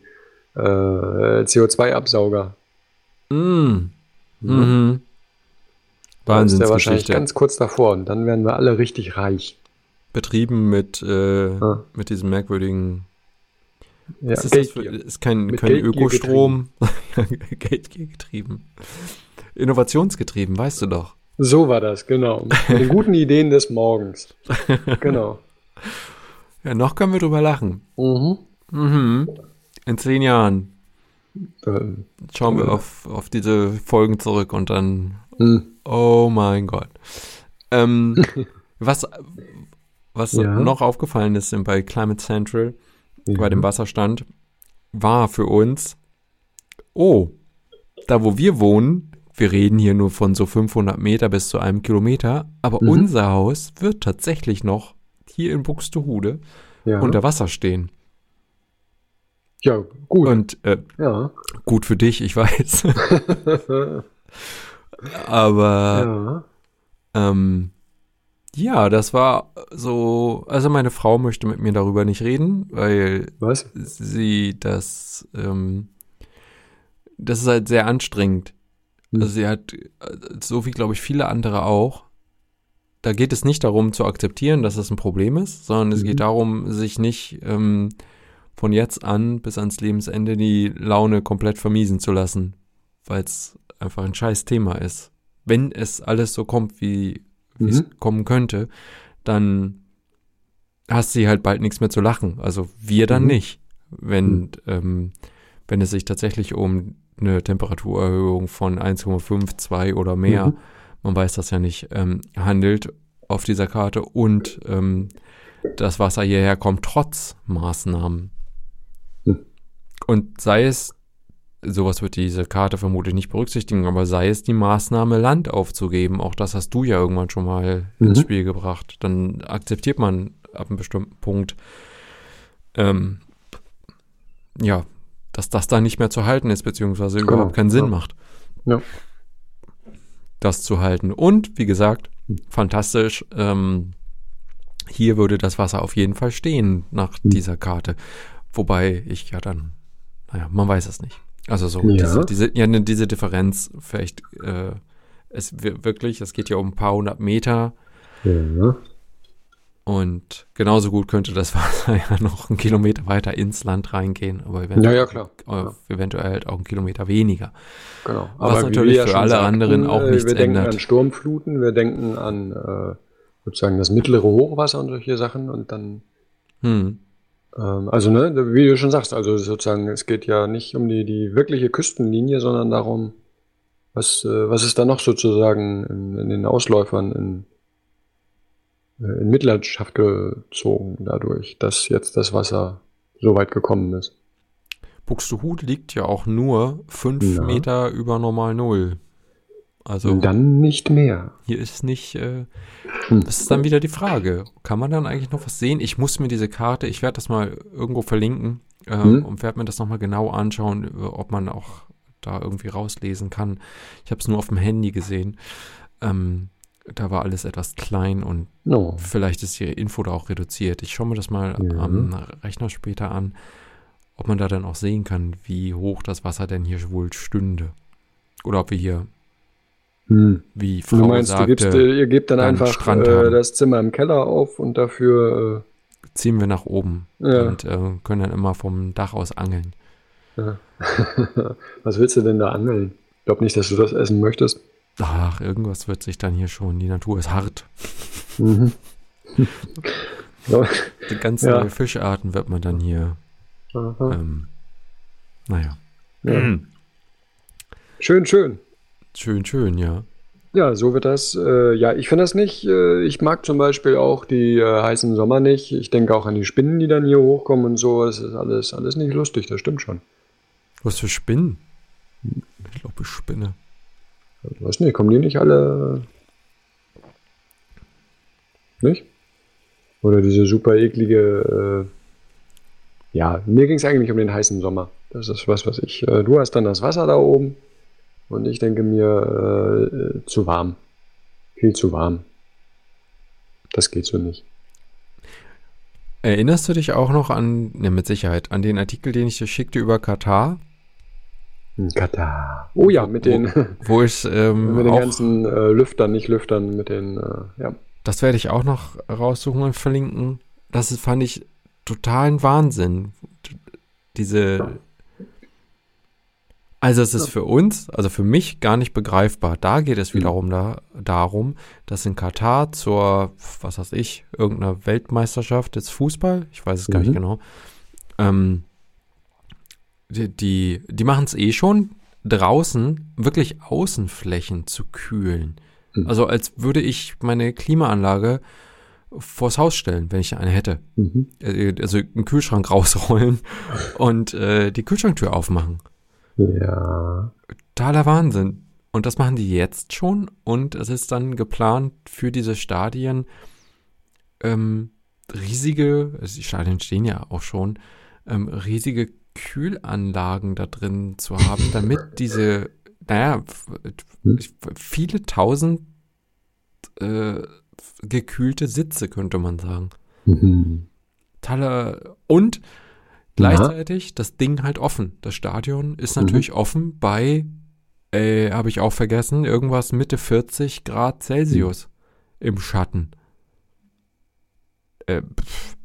äh, CO2-Absauger. Mm. Mhm. Wahnsinnsgeschichte. Wahrscheinlich ganz kurz davor und dann werden wir alle richtig reich. Betrieben mit, äh, ah. mit diesem merkwürdigen ja, ist, das für, ist kein, kein Ökostrom. Geldgier getrieben. Innovationsgetrieben, weißt du doch. So war das, genau. Mit den guten Ideen des Morgens. Genau. Ja, noch können wir drüber lachen. Mhm. Mhm. In zehn Jahren dann, schauen wir auf, auf diese Folgen zurück und dann, mhm. oh mein Gott. Ähm, was was ja. noch aufgefallen ist bei Climate Central, mhm. bei dem Wasserstand, war für uns, oh, da wo wir wohnen, wir reden hier nur von so 500 Meter bis zu einem Kilometer, aber mhm. unser Haus wird tatsächlich noch hier in Buxtehude ja. unter Wasser stehen. Ja, gut. Und äh, ja. gut für dich, ich weiß. aber ja. Ähm, ja, das war so, also meine Frau möchte mit mir darüber nicht reden, weil Was? sie das, ähm, das ist halt sehr anstrengend. Also sie hat, so wie glaube ich viele andere auch, da geht es nicht darum zu akzeptieren, dass es ein Problem ist, sondern es mhm. geht darum, sich nicht ähm, von jetzt an bis ans Lebensende die Laune komplett vermiesen zu lassen, weil es einfach ein scheiß Thema ist. Wenn es alles so kommt, wie mhm. es kommen könnte, dann hast sie halt bald nichts mehr zu lachen. Also wir dann mhm. nicht. Wenn, mhm. ähm, wenn es sich tatsächlich um eine Temperaturerhöhung von 1,5, 2 oder mehr, mhm. man weiß das ja nicht, ähm, handelt auf dieser Karte und ähm, das Wasser hierher kommt trotz Maßnahmen. Und sei es, sowas wird diese Karte vermutlich nicht berücksichtigen, aber sei es die Maßnahme, Land aufzugeben, auch das hast du ja irgendwann schon mal mhm. ins Spiel gebracht, dann akzeptiert man ab einem bestimmten Punkt, ähm, ja, dass das da nicht mehr zu halten ist, beziehungsweise genau, überhaupt keinen Sinn ja. macht. Ja. Das zu halten. Und, wie gesagt, fantastisch, ähm, hier würde das Wasser auf jeden Fall stehen nach mhm. dieser Karte. Wobei ich ja dann, naja, man weiß es nicht. Also so, ja. diese, diese, ja, ne, diese Differenz, vielleicht, äh, es wirklich, es geht ja um ein paar hundert Meter. Ja. Und genauso gut könnte das Wasser ja noch einen Kilometer weiter ins Land reingehen, aber eventuell, ja, ja. Äh, eventuell halt auch einen Kilometer weniger. Genau. Aber Was natürlich für alle sagten, anderen auch äh, nichts wir denken ändert. an Sturmfluten, wir denken an äh, sozusagen das mittlere Hochwasser und solche Sachen und dann hm. Ähm, also, ne, wie du schon sagst, also sozusagen, es geht ja nicht um die, die wirkliche Küstenlinie, sondern darum, was, äh, was ist da noch sozusagen in, in den Ausläufern in, äh, in Mitleidenschaft gezogen dadurch, dass jetzt das Wasser so weit gekommen ist. Buxtehude liegt ja auch nur fünf Ja. Meter über Normal Null. Also Dann nicht mehr. hier ist nicht, äh, Hm. das ist dann wieder die Frage, kann man dann eigentlich noch was sehen? Ich muss mir diese Karte, ich werde das mal irgendwo verlinken ähm, Hm. und werde mir das nochmal genau anschauen, äh, ob man auch da irgendwie rauslesen kann. Ich habe es nur auf dem Handy gesehen. Ähm, da war alles etwas klein und No. Vielleicht ist die Info da auch reduziert. Ich schaue mir das mal Ja. am Rechner später an, ob man da dann auch sehen kann, wie hoch das Wasser denn hier wohl stünde. Oder ob wir hier, Hm. wie Frau Du meinst, du sagte, gibst, äh, ihr gebt dann dann einfach äh, das Zimmer im Keller auf und dafür ziehen wir nach oben äh, ja. und äh, können dann immer vom Dach aus angeln. ja. Was willst du denn da angeln? Ich glaube nicht, dass du das essen möchtest. Ach, irgendwas wird sich dann hier schon, die Natur ist hart. Mhm. Die ganz Ja. Fischarten wird man dann hier, ähm, naja. Ja. Schön, schön. Schön, schön, ja. Ja, so wird das. Äh, ja, ich finde das nicht. Äh, ich mag zum Beispiel auch die äh, heißen Sommer nicht. Ich denke auch an die Spinnen, die dann hier hochkommen und so. Das ist alles, alles nicht lustig, das stimmt schon. Was für Spinnen? Ich glaube, ich spinne. Ich weiß nicht, kommen die nicht alle. Nicht? Oder diese super eklige. Äh, ja, mir ging es eigentlich um den heißen Sommer. Das ist was, was ich. Äh, du hast dann das Wasser da oben und ich denke mir, äh, zu warm. Viel zu warm. Das geht so nicht. Erinnerst du dich auch noch an, ne, mit Sicherheit, an den Artikel, den ich dir schickte über Katar? Ein Katar. Oh ja, mit den, Wo ich ähm, mit den ganzen äh, Lüftern, nicht Lüftern, mit den, äh, ja. das werde ich auch noch raussuchen und verlinken. Das fand ich totalen Wahnsinn. Diese, also es ist für uns, also für mich gar nicht begreifbar. Da geht es wiederum da, darum, dass in Katar zur, was weiß ich, irgendeiner Weltmeisterschaft des Fußball, ich weiß es gar nicht Mhm. genau, ähm, die, die, die machen es eh schon, draußen wirklich Außenflächen zu kühlen. Mhm. Also als würde ich meine Klimaanlage vors Haus stellen, wenn ich eine hätte. Mhm. Äh, Also einen Kühlschrank rausrollen und äh, die Kühlschranktür aufmachen. Ja. Totaler Wahnsinn. Und das machen die jetzt schon und es ist dann geplant für diese Stadien ähm, riesige, also die Stadien stehen ja auch schon, ähm, riesige Kühlanlagen da drin zu haben, damit diese, naja, Hm? viele tausend äh, gekühlte Sitze, könnte man sagen. Mhm. Tolle und gleichzeitig das Ding halt offen. Das Stadion ist Mhm. natürlich offen bei, äh, habe ich auch vergessen, irgendwas Mitte 40 Grad Celsius im Schatten. Äh, pff,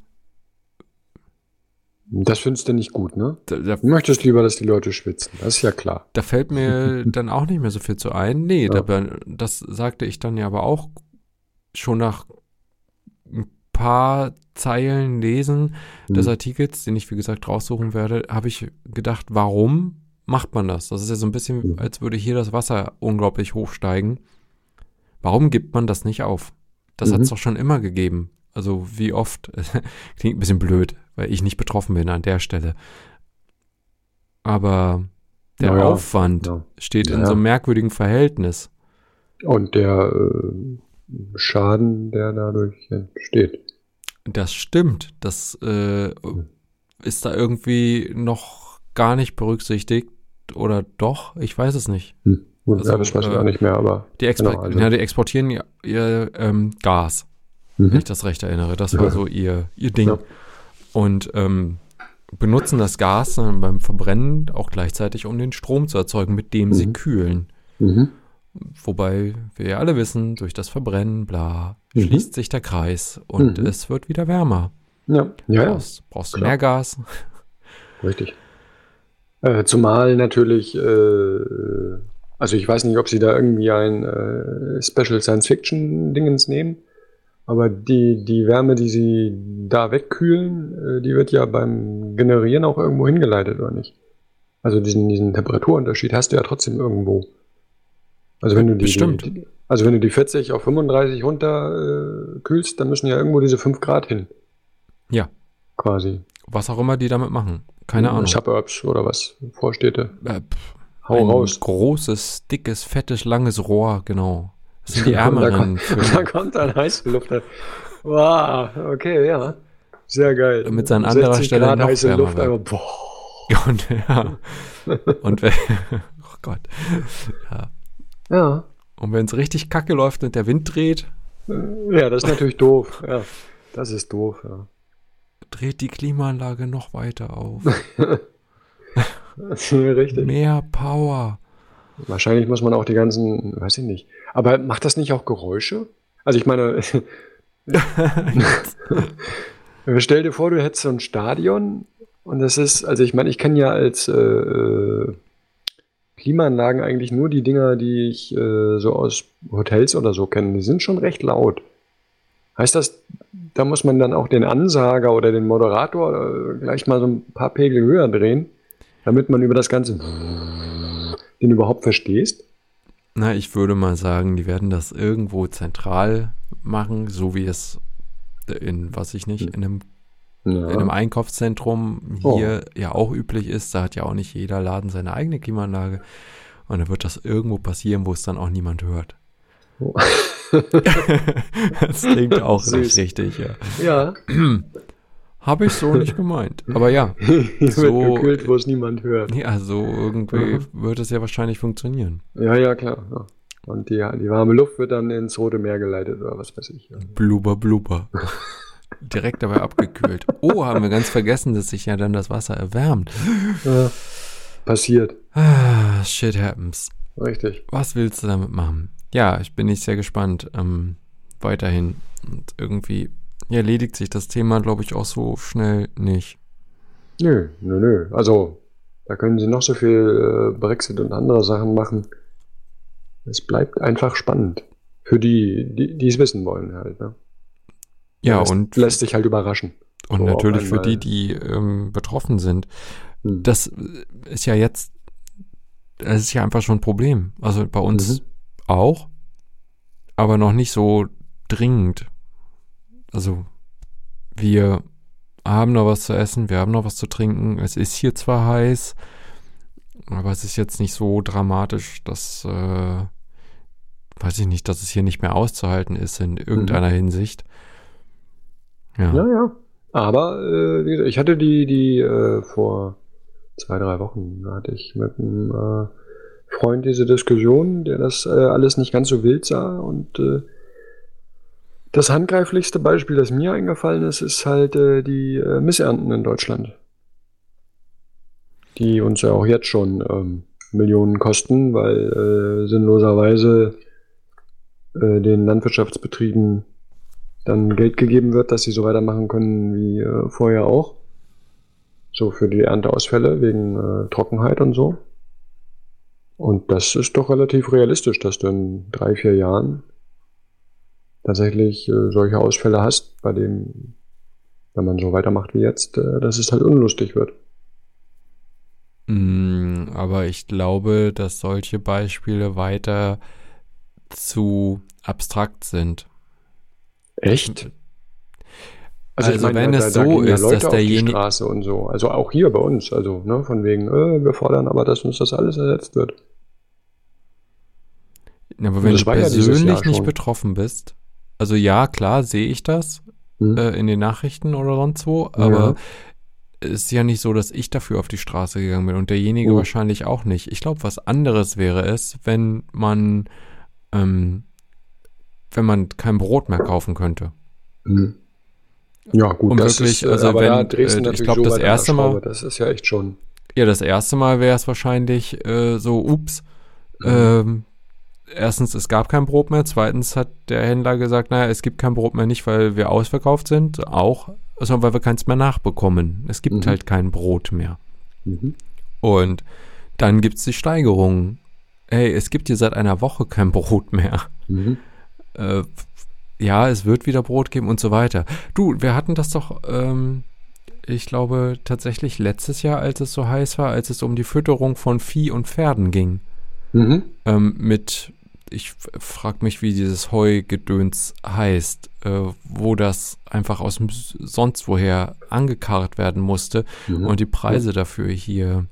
Das findest du nicht gut, ne? da, da, Du möchtest lieber, dass die Leute schwitzen. Das ist ja klar. da fällt mir dann auch nicht mehr so viel zu ein. Nee, Ja. da, das sagte ich dann ja aber auch schon nach ein paar Zeilen lesen des Mhm. Artikels, den ich wie gesagt raussuchen werde, habe ich gedacht, warum macht man das? Das ist ja so ein bisschen, Mhm. als würde hier das Wasser unglaublich hochsteigen. Warum gibt man das nicht auf? Das hat es Mhm. doch schon immer gegeben. Also wie oft, klingt ein bisschen blöd, weil ich nicht betroffen bin an der Stelle. Aber der Naja, Aufwand Ja. steht in Ja. so einem merkwürdigen Verhältnis. Und der äh, Schaden, der dadurch entsteht. Das stimmt. Das äh, ist da irgendwie noch gar nicht berücksichtigt. Oder doch? Ich weiß es nicht. Hm. Gut, Also, ja, das weiß ich äh, auch nicht mehr, aber. Die, Expo Genau, also- ja, die exportieren ihr, ihr ähm, Gas, wenn Mhm. ich das recht erinnere. Das war Ja. so ihr, ihr Ding. Ja. Und ähm, benutzen das Gas dann beim Verbrennen auch gleichzeitig, um den Strom zu erzeugen, mit dem sie Mhm. kühlen. Mhm. Wobei wir ja alle wissen, durch das Verbrennen, bla, Mhm. schließt sich der Kreis und Mhm. es wird wieder wärmer. Ja, ja. Brauchst, brauchst du Klar. mehr Gas? Richtig. Äh, zumal natürlich, äh, also ich weiß nicht, ob sie da irgendwie ein äh, Special Science Fiction Dingens nehmen, Aber die, die Wärme, die sie da wegkühlen, äh, die wird ja beim Generieren auch irgendwo hingeleitet, oder nicht? Also diesen, diesen Temperaturunterschied hast du ja trotzdem irgendwo. Also wenn du die, die also wenn du die 40 auf 35 runter äh, kühlst, dann müssen ja irgendwo diese 5 Grad hin. Ja. Quasi. Was auch immer die damit machen. Keine Ahnung. Suburbs oder was? Vorstädte. Äh, Hau ein raus. großes, dickes, fettes, langes Rohr, genau. Das sind die ärmeren. da, kommt, da kommt dann heiße Luft. Wow, okay, ja. Sehr geil. Mit an anderer Stelle Grad noch heiße Luft, aber, boah. Und, ja. Und oh Gott. Ja. Ja. Und wenn es richtig kacke läuft und der Wind dreht. Ja, das ist natürlich doof. Ja, das ist doof, ja. Dreht die Klimaanlage noch weiter auf. richtig. Mehr Power. Wahrscheinlich muss man auch die ganzen, weiß ich nicht. Aber macht das nicht auch Geräusche? Also ich meine, stell dir vor, du hättest so ein Stadion und das ist, also ich meine, ich kenne ja als äh, äh, Klimaanlagen eigentlich nur die Dinger, die ich äh, so aus Hotels oder so kenne. Die sind schon recht laut. Heißt das, da muss man dann auch den Ansager oder den Moderator äh, gleich mal so ein paar Pegel höher drehen, damit man über das Ganze den überhaupt verstehst? Na, ich würde mal sagen, die werden das irgendwo zentral machen, so wie es in, was ich nicht, in einem ja. in einem Einkaufszentrum hier oh. ja auch üblich ist. Da hat ja auch nicht jeder Laden seine eigene Klimaanlage. Und dann wird das irgendwo passieren, wo es dann auch niemand hört. Oh. das klingt auch Süß. nicht richtig, ja. Ja. Habe ich so nicht gemeint. Aber ja. so, wird gekühlt, wo es niemand hört. Ja, so irgendwie mhm. wird es ja wahrscheinlich funktionieren. Ja, ja, klar. Ja. Und die, die warme Luft wird dann ins Rote Meer geleitet oder was weiß ich. Blubber, blubber. direkt dabei abgekühlt. Oh, haben wir ganz vergessen, dass sich ja dann das Wasser erwärmt. Ja, passiert. Ah, shit happens. Richtig. Was willst du damit machen? Ja, ich bin nicht sehr gespannt. Ähm, weiterhin. Und irgendwie erledigt sich das Thema, glaube ich, auch so schnell nicht. Nö, nö, nö. Also, da können sie noch so viel äh, Brexit und andere Sachen machen. Es bleibt einfach spannend. Für die, die es wissen wollen halt, ne? Ja, lässt, und lässt sich halt überraschen. Und so natürlich für die, die ähm, betroffen sind. Hm. Das ist ja jetzt, das ist ja einfach schon ein Problem. Also bei uns mhm. auch, aber noch nicht so dringend. Also wir haben noch was zu essen, wir haben noch was zu trinken. Es ist hier zwar heiß, aber es ist jetzt nicht so dramatisch, dass, äh, weiß ich nicht, dass es hier nicht mehr auszuhalten ist in irgendeiner mhm. Hinsicht. Ja, ja. Aber äh, ich hatte die, die äh, vor zwei, drei Wochen hatte ich mit einem äh, Freund diese Diskussion, der das äh, alles nicht ganz so wild sah. Und äh, das handgreiflichste Beispiel, das mir eingefallen ist, ist halt äh, die äh, Missernten in Deutschland. Die uns ja auch jetzt schon ähm, Millionen kosten, weil äh, sinnloserweise äh, den Landwirtschaftsbetrieben dann Geld gegeben wird, dass sie so weitermachen können wie äh, vorher auch. So für die Ernteausfälle wegen äh, Trockenheit und so. Und das ist doch relativ realistisch, dass du in drei, vier Jahren tatsächlich äh, solche Ausfälle hast, bei denen, wenn man so weitermacht wie jetzt, äh, dass es halt unlustig wird. Mm, aber ich glaube, dass solche Beispiele weiter zu abstrakt sind. Echt? Also, also meine, wenn es da, so ist, Leute dass derjenige Straße und so, also auch hier bei uns, also ne, von wegen, äh, wir fordern aber, dass uns das alles ersetzt wird. Ja, aber wenn du persönlich nicht betroffen bist, also ja, klar, sehe ich das hm. äh, in den Nachrichten oder sonst wo, aber ja. es ist ja nicht so, dass ich dafür auf die Straße gegangen bin und derjenige oh. wahrscheinlich auch nicht. Ich glaube, was anderes wäre es, wenn man ähm, wenn man kein Brot mehr kaufen könnte. Mhm. Ja, gut, Und das wirklich, ist, äh, also wenn, ja, äh, ich glaube, das erste Mal, das ist ja echt schon. Ja, das erste Mal wäre es wahrscheinlich äh, so, ups, mhm. ähm, erstens, es gab kein Brot mehr, zweitens hat der Händler gesagt, naja, es gibt kein Brot mehr nicht, weil wir ausverkauft sind, auch, sondern weil wir keins mehr nachbekommen. Es gibt mhm. halt kein Brot mehr. Mhm. Und dann gibt es die Steigerung. Hey, es gibt hier seit einer Woche kein Brot mehr. Mhm. Äh, ja, es wird wieder Brot geben und so weiter. Du, wir hatten das doch, ähm, ich glaube, tatsächlich letztes Jahr, als es so heiß war, als es um die Fütterung von Vieh und Pferden ging. Mhm. Ähm, mit, ich frage mich, wie dieses Heugedöns heißt, äh, wo das einfach aus dem sonst woher angekarrt werden musste mhm. und die Preise dafür hier,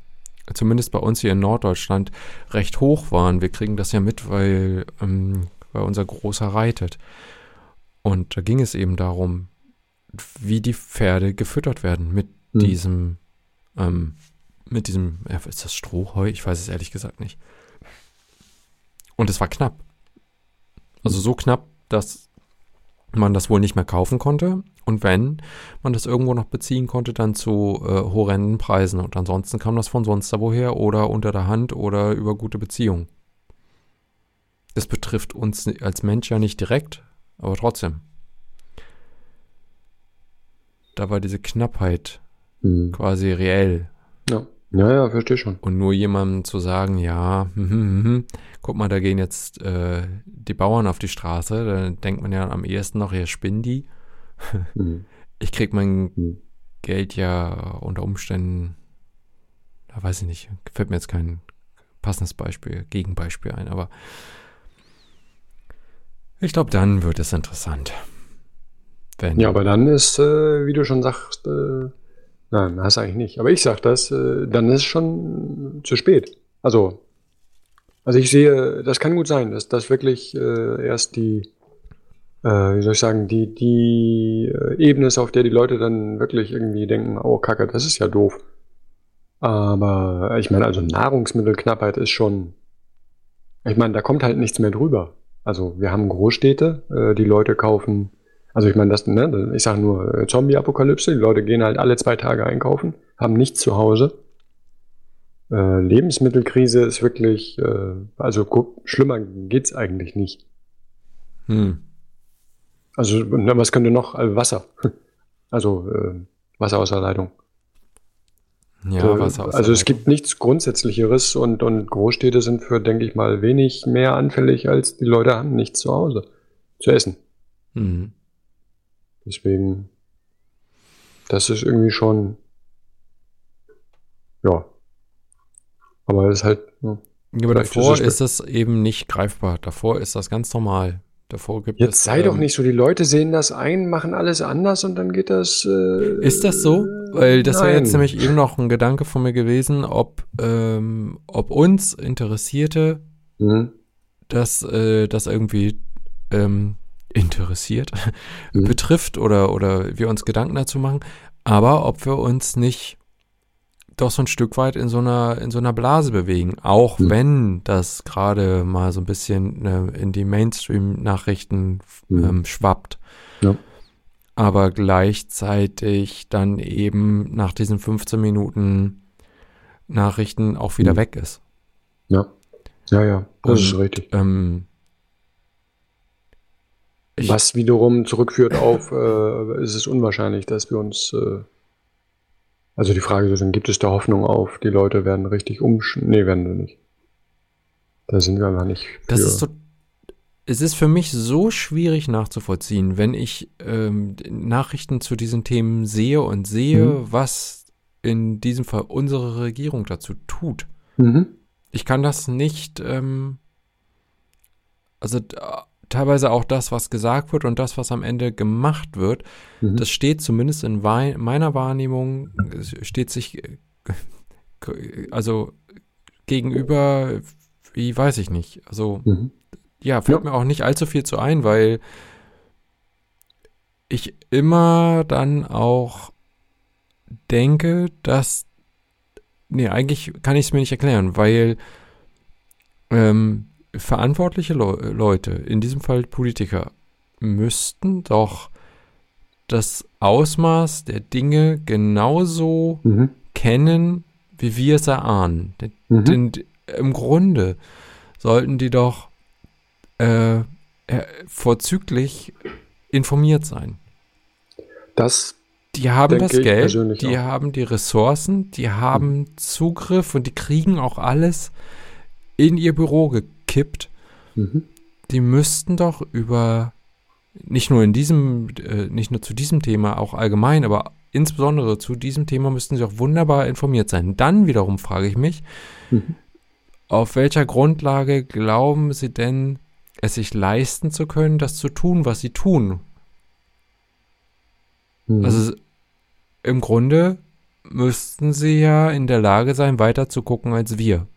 zumindest bei uns hier in Norddeutschland, recht hoch waren. Wir kriegen das ja mit, weil, ähm, weil unser Großer reitet. Und da ging es eben darum, wie die Pferde gefüttert werden mit hm. diesem, ähm, mit diesem, ist das Strohheu? Ich weiß es ehrlich gesagt nicht. Und es war knapp. Also so knapp, dass man das wohl nicht mehr kaufen konnte. Und wenn man das irgendwo noch beziehen konnte, dann zu äh, horrenden Preisen. Und ansonsten kam das von sonst woher oder unter der Hand oder über gute Beziehungen. Das betrifft uns als Mensch ja nicht direkt, aber trotzdem. Da war diese Knappheit mhm. quasi reell. Ja. Ja, ja, verstehe schon. Und nur jemandem zu sagen, ja, hm, hm, hm, guck mal, da gehen jetzt äh, die Bauern auf die Straße, dann denkt man ja am ehesten noch, hier spinnen die. Mhm. Ich krieg mein mhm. Geld ja unter Umständen, da weiß ich nicht, fällt mir jetzt kein passendes Beispiel, Gegenbeispiel ein, aber ich glaube, dann wird es interessant. Wenn ja, aber dann ist, äh, wie du schon sagst, äh, nein, hast eigentlich nicht. Aber ich sag das, äh, dann ist es schon zu spät. Also, also ich sehe, das kann gut sein, dass das wirklich äh, erst die, äh, wie soll ich sagen, die, die äh, Ebene ist, auf der die Leute dann wirklich irgendwie denken, oh Kacke, das ist ja doof. Aber ich meine, also Nahrungsmittelknappheit ist schon, ich meine, da kommt halt nichts mehr drüber. Also wir haben Großstädte, äh, die Leute kaufen, also ich meine, das, ne, ich sage nur äh, Zombie-Apokalypse, die Leute gehen halt alle zwei Tage einkaufen, haben nichts zu Hause. Äh, Lebensmittelkrise ist wirklich, äh, also schlimmer geht's eigentlich nicht. Hm. Also was könnte noch? Also Wasser. Also äh, Wasser aus der Leitung. Ja, Wasser aus Also es gibt nichts Grundsätzlicheres und, und Großstädte sind für, denke ich mal, wenig mehr anfällig, als die Leute haben nichts zu Hause zu essen. Mhm. Deswegen, das ist irgendwie schon, ja. Aber es ist halt. Ja, aber davor ist es eben nicht greifbar. Davor ist das ganz normal. Davor gibt Jetzt es, sei ähm, doch nicht so, die Leute sehen das ein, machen alles anders und dann geht das. Äh, ist das so? Weil das wäre jetzt nämlich eben noch ein Gedanke von mir gewesen, ob, ähm, ob uns Interessierte mhm. das, äh, das irgendwie ähm, interessiert mhm. betrifft oder, oder wir uns Gedanken dazu machen, aber ob wir uns nicht doch so ein Stück weit in so einer, in so einer Blase bewegen, auch mhm. wenn das gerade mal so ein bisschen äh, in die Mainstream-Nachrichten mhm. ähm, schwappt. Ja. Aber gleichzeitig dann eben nach diesen 15 Minuten Nachrichten auch wieder mhm. weg ist. Ja. Ja, ja, das Und, ist richtig. Ähm, Was wiederum zurückführt auf, äh, ist es unwahrscheinlich, dass wir uns äh, also die Frage ist dann, gibt es da Hoffnung auf, die Leute werden richtig umsch... Nee, werden wir nicht. Da sind wir gar nicht. Für. Das ist so. Es ist für mich so schwierig nachzuvollziehen, wenn ich ähm, Nachrichten zu diesen Themen sehe und sehe, mhm. was in diesem Fall unsere Regierung dazu tut. Mhm. Ich kann das nicht, ähm, also teilweise auch das, was gesagt wird und das, was am Ende gemacht wird, mhm. das steht zumindest in meiner Wahrnehmung, steht sich also gegenüber, wie weiß ich nicht. Also mhm. ja, fällt ja. mir auch nicht allzu viel zu ein, weil ich immer dann auch denke, dass nee, eigentlich kann ich es mir nicht erklären, weil ähm, verantwortliche Le Leute, in diesem Fall Politiker, müssten doch das Ausmaß der Dinge genauso mhm. kennen, wie wir es erahnen. Mhm. Denn im Grunde sollten die doch äh, vorzüglich informiert sein. Das die haben das Geld, die auch. haben die Ressourcen, die haben mhm. Zugriff und die kriegen auch alles in ihr Büro gekippt. Mhm. Die müssten doch über nicht nur in diesem, äh, nicht nur zu diesem Thema, auch allgemein, aber insbesondere zu diesem Thema müssten sie auch wunderbar informiert sein. Dann wiederum frage ich mich, mhm. auf welcher Grundlage glauben sie denn, es sich leisten zu können, das zu tun, was sie tun? Mhm. Also im Grunde müssten sie ja in der Lage sein, weiter zu gucken als wir.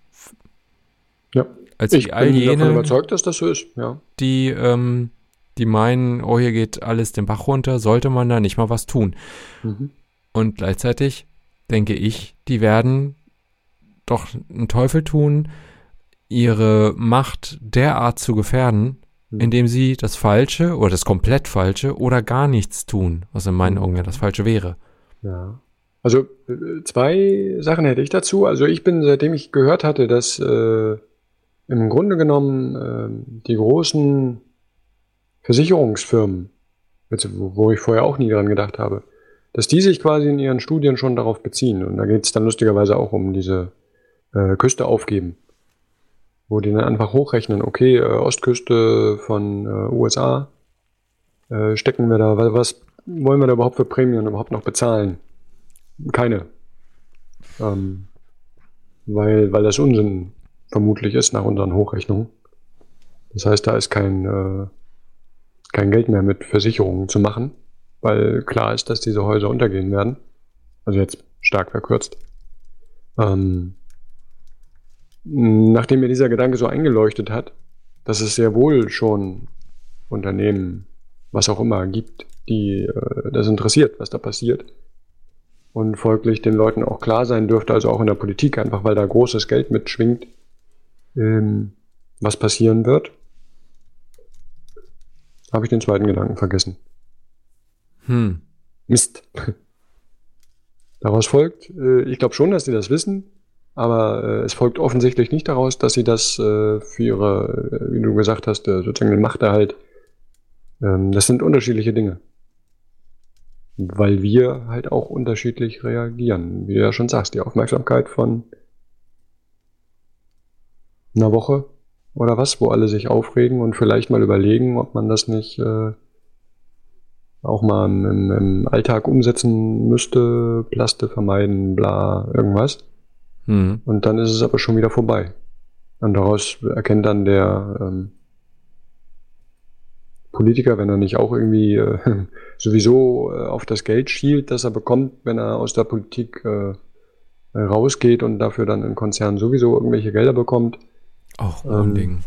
Ja. Als ich all bin jene, davon überzeugt, dass das so ist, ja. Die, ähm, die meinen, oh, hier geht alles den Bach runter, sollte man da nicht mal was tun. Mhm. Und gleichzeitig denke ich, die werden doch einen Teufel tun, ihre Macht derart zu gefährden, mhm. indem sie das Falsche oder das komplett Falsche oder gar nichts tun, was in meinen Augen ja das Falsche wäre. Ja. Also äh, zwei Sachen hätte ich dazu. Also ich bin, seitdem ich gehört hatte, dass äh, im Grunde genommen äh, die großen Versicherungsfirmen, wo ich vorher auch nie dran gedacht habe, dass die sich quasi in ihren Studien schon darauf beziehen. Und da geht es dann lustigerweise auch um diese äh, Küste aufgeben, wo die dann einfach hochrechnen, okay, äh, Ostküste von äh, USA, äh, stecken wir da, was wollen wir da überhaupt für Prämien überhaupt noch bezahlen? Keine. Ähm, weil, weil das Unsinn vermutlich ist nach unseren Hochrechnungen. Das heißt, da ist kein, äh, kein Geld mehr mit Versicherungen zu machen, weil klar ist, dass diese Häuser untergehen werden. Also jetzt stark verkürzt. Ähm, nachdem mir dieser Gedanke so eingeleuchtet hat, dass es sehr wohl schon Unternehmen, was auch immer, gibt, die äh, das interessiert, was da passiert. Und folglich den Leuten auch klar sein dürfte, also auch in der Politik, einfach weil da großes Geld mitschwingt, ähm, was passieren wird. Habe ich den zweiten Gedanken vergessen. Hm. Mist. Daraus folgt, äh, ich glaube schon, dass die das wissen, aber äh, es folgt offensichtlich nicht daraus, dass sie das äh, für ihre, äh, wie du gesagt hast, äh, sozusagen den Machterhalt, ähm, das sind unterschiedliche Dinge. Weil wir halt auch unterschiedlich reagieren. Wie du ja schon sagst, die Aufmerksamkeit von einer Woche oder was, wo alle sich aufregen und vielleicht mal überlegen, ob man das nicht äh, auch mal im, im, Alltag umsetzen müsste, Plaste vermeiden, bla, irgendwas. Mhm. Und dann ist es aber schon wieder vorbei. Und daraus erkennt dann der ähm, Politiker, wenn er nicht auch irgendwie äh, sowieso äh, auf das Geld schielt, das er bekommt, wenn er aus der Politik äh, rausgeht und dafür dann in Konzernen sowieso irgendwelche Gelder bekommt. Auch ähm, Ding.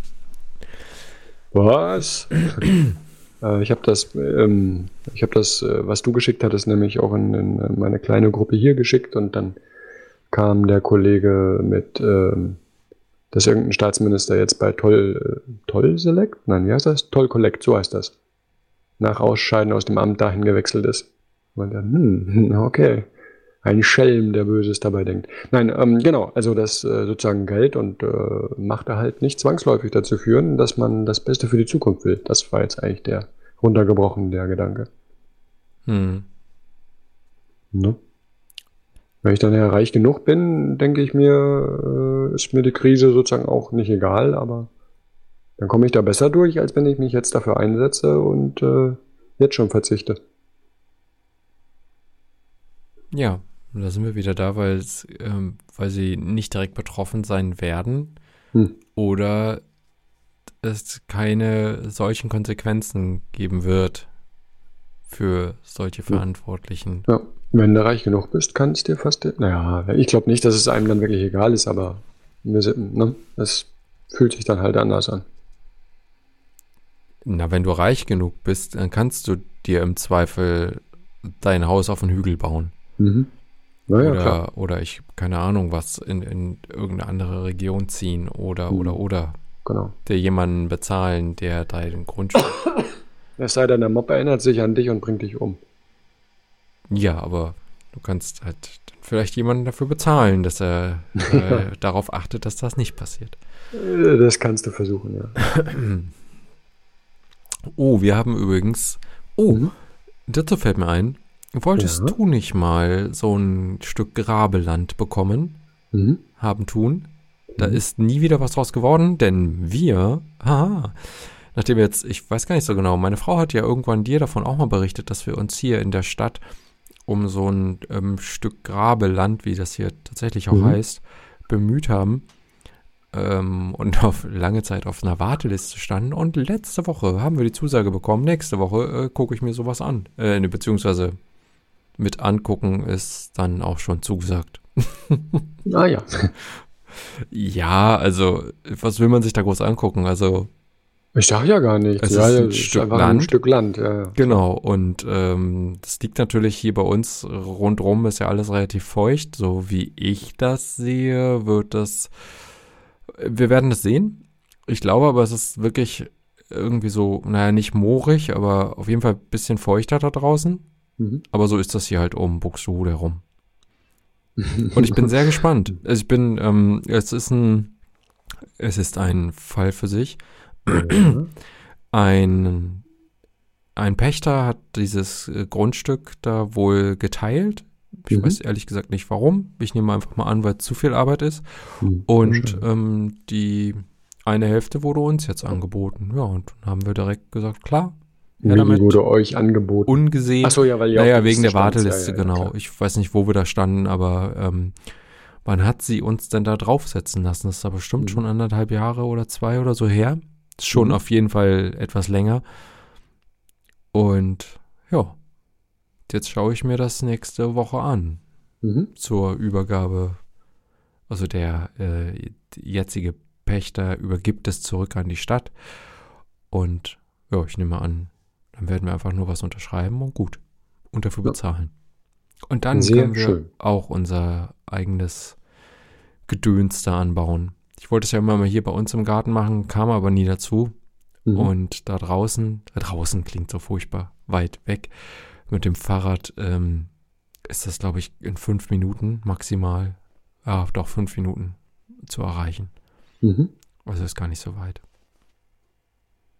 Was? äh, ich habe das, ähm, ich habe das, äh, was du geschickt hattest, nämlich auch in, in, meine kleine Gruppe hier geschickt und dann kam der Kollege mit ähm, dass irgendein Staatsminister jetzt bei Toll, äh, Toll Select? Nein, wie heißt das? Toll Collect, so heißt das. Nach Ausscheiden aus dem Amt dahin gewechselt ist. Und dann, hm, okay. Ein Schelm, der Böses dabei denkt. Nein, ähm, genau, also das äh, sozusagen Geld und äh, Macht halt nicht zwangsläufig dazu führen, dass man das Beste für die Zukunft will. Das war jetzt eigentlich der runtergebrochen, der Gedanke. Hm. Ne? Wenn ich dann ja reich genug bin, denke ich mir, äh, ist mir die Krise sozusagen auch nicht egal, aber dann komme ich da besser durch, als wenn ich mich jetzt dafür einsetze und äh, jetzt schon verzichte. Ja, da sind wir wieder da, weil ähm, weil sie nicht direkt betroffen sein werden hm. oder es keine solchen Konsequenzen geben wird für solche Verantwortlichen. Ja. Wenn du reich genug bist, kann es dir fast. Naja, ich glaube nicht, dass es einem dann wirklich egal ist, aber ne, es fühlt sich dann halt anders an. Na, wenn du reich genug bist, dann kannst du dir im Zweifel dein Haus auf einen Hügel bauen. Mhm. Naja, oder, oder ich, keine Ahnung, was in, in irgendeine andere Region ziehen oder, mhm. oder, oder. Genau. Der jemanden bezahlen, der dein Grundstück. Es sei denn, der Mob erinnert sich an dich und bringt dich um. Ja, aber du kannst halt vielleicht jemanden dafür bezahlen, dass er äh, darauf achtet, dass das nicht passiert. Äh, das kannst du versuchen, ja. oh, wir haben übrigens. Oh, mhm. dazu fällt mir ein. Wolltest ja. du nicht mal so ein Stück Grabeland bekommen? Mhm. Haben tun? Da mhm. ist nie wieder was draus geworden, denn wir, haha, nachdem jetzt, ich weiß gar nicht so genau, meine Frau hat ja irgendwann dir davon auch mal berichtet, dass wir uns hier in der Stadt um so ein ähm, Stück Grabeland, wie das hier tatsächlich auch mhm. heißt, bemüht haben ähm, und auf lange Zeit auf einer Warteliste standen. Und letzte Woche haben wir die Zusage bekommen, nächste Woche äh, gucke ich mir sowas an. Äh, ne, beziehungsweise mit angucken ist dann auch schon zugesagt. ah ja. Ja, also, was will man sich da groß angucken? Also. Ich sag ja gar nicht. Es ja, ist ein, es Stück, Land. ein Stück Land. Ja, ja. Genau, und ähm, das liegt natürlich hier bei uns rundrum, ist ja alles relativ feucht. So wie ich das sehe, wird das. Wir werden das sehen. Ich glaube aber, es ist wirklich irgendwie so, naja, nicht moorig, aber auf jeden Fall ein bisschen feuchter da draußen. Mhm. Aber so ist das hier halt um Buxtehude herum. Und ich bin sehr gespannt. Also ich bin, ähm, es ist ein, es ist ein Fall für sich. Ein, ein Pächter hat dieses äh, Grundstück da wohl geteilt. Ich Mhm. weiß ehrlich gesagt nicht warum. Ich nehme einfach mal an, weil es zu viel Arbeit ist. Mhm. Und ähm, die eine Hälfte wurde uns jetzt angeboten. Ja, und dann haben wir direkt gesagt, klar, Wie ja, damit wurde euch angeboten? ungesehen. Achso, ja, weil ihr Naja, wegen der stand. Warteliste, Ja, ja, genau. klar. Ich weiß nicht, wo wir da standen, aber ähm, wann hat sie uns denn da draufsetzen lassen? Das ist da bestimmt Mhm. schon anderthalb Jahre oder zwei oder so her. Ist schon Mhm. auf jeden Fall etwas länger. Und ja, jetzt schaue ich mir das nächste Woche an Mhm. zur Übergabe. Also der äh, jetzige Pächter übergibt es zurück an die Stadt. Und ja, ich nehme an, dann werden wir einfach nur was unterschreiben und gut. Und dafür Ja. bezahlen. Und dann Sehr können wir schön. auch unser eigenes Gedöns da anbauen. Ich wollte es ja immer mal hier bei uns im Garten machen, kam aber nie dazu. Mhm. Und da draußen, äh, draußen klingt so furchtbar weit weg, mit dem Fahrrad ähm, ist das, glaube ich, in fünf Minuten maximal, ja, doch fünf Minuten zu erreichen. Mhm. Also ist gar nicht so weit.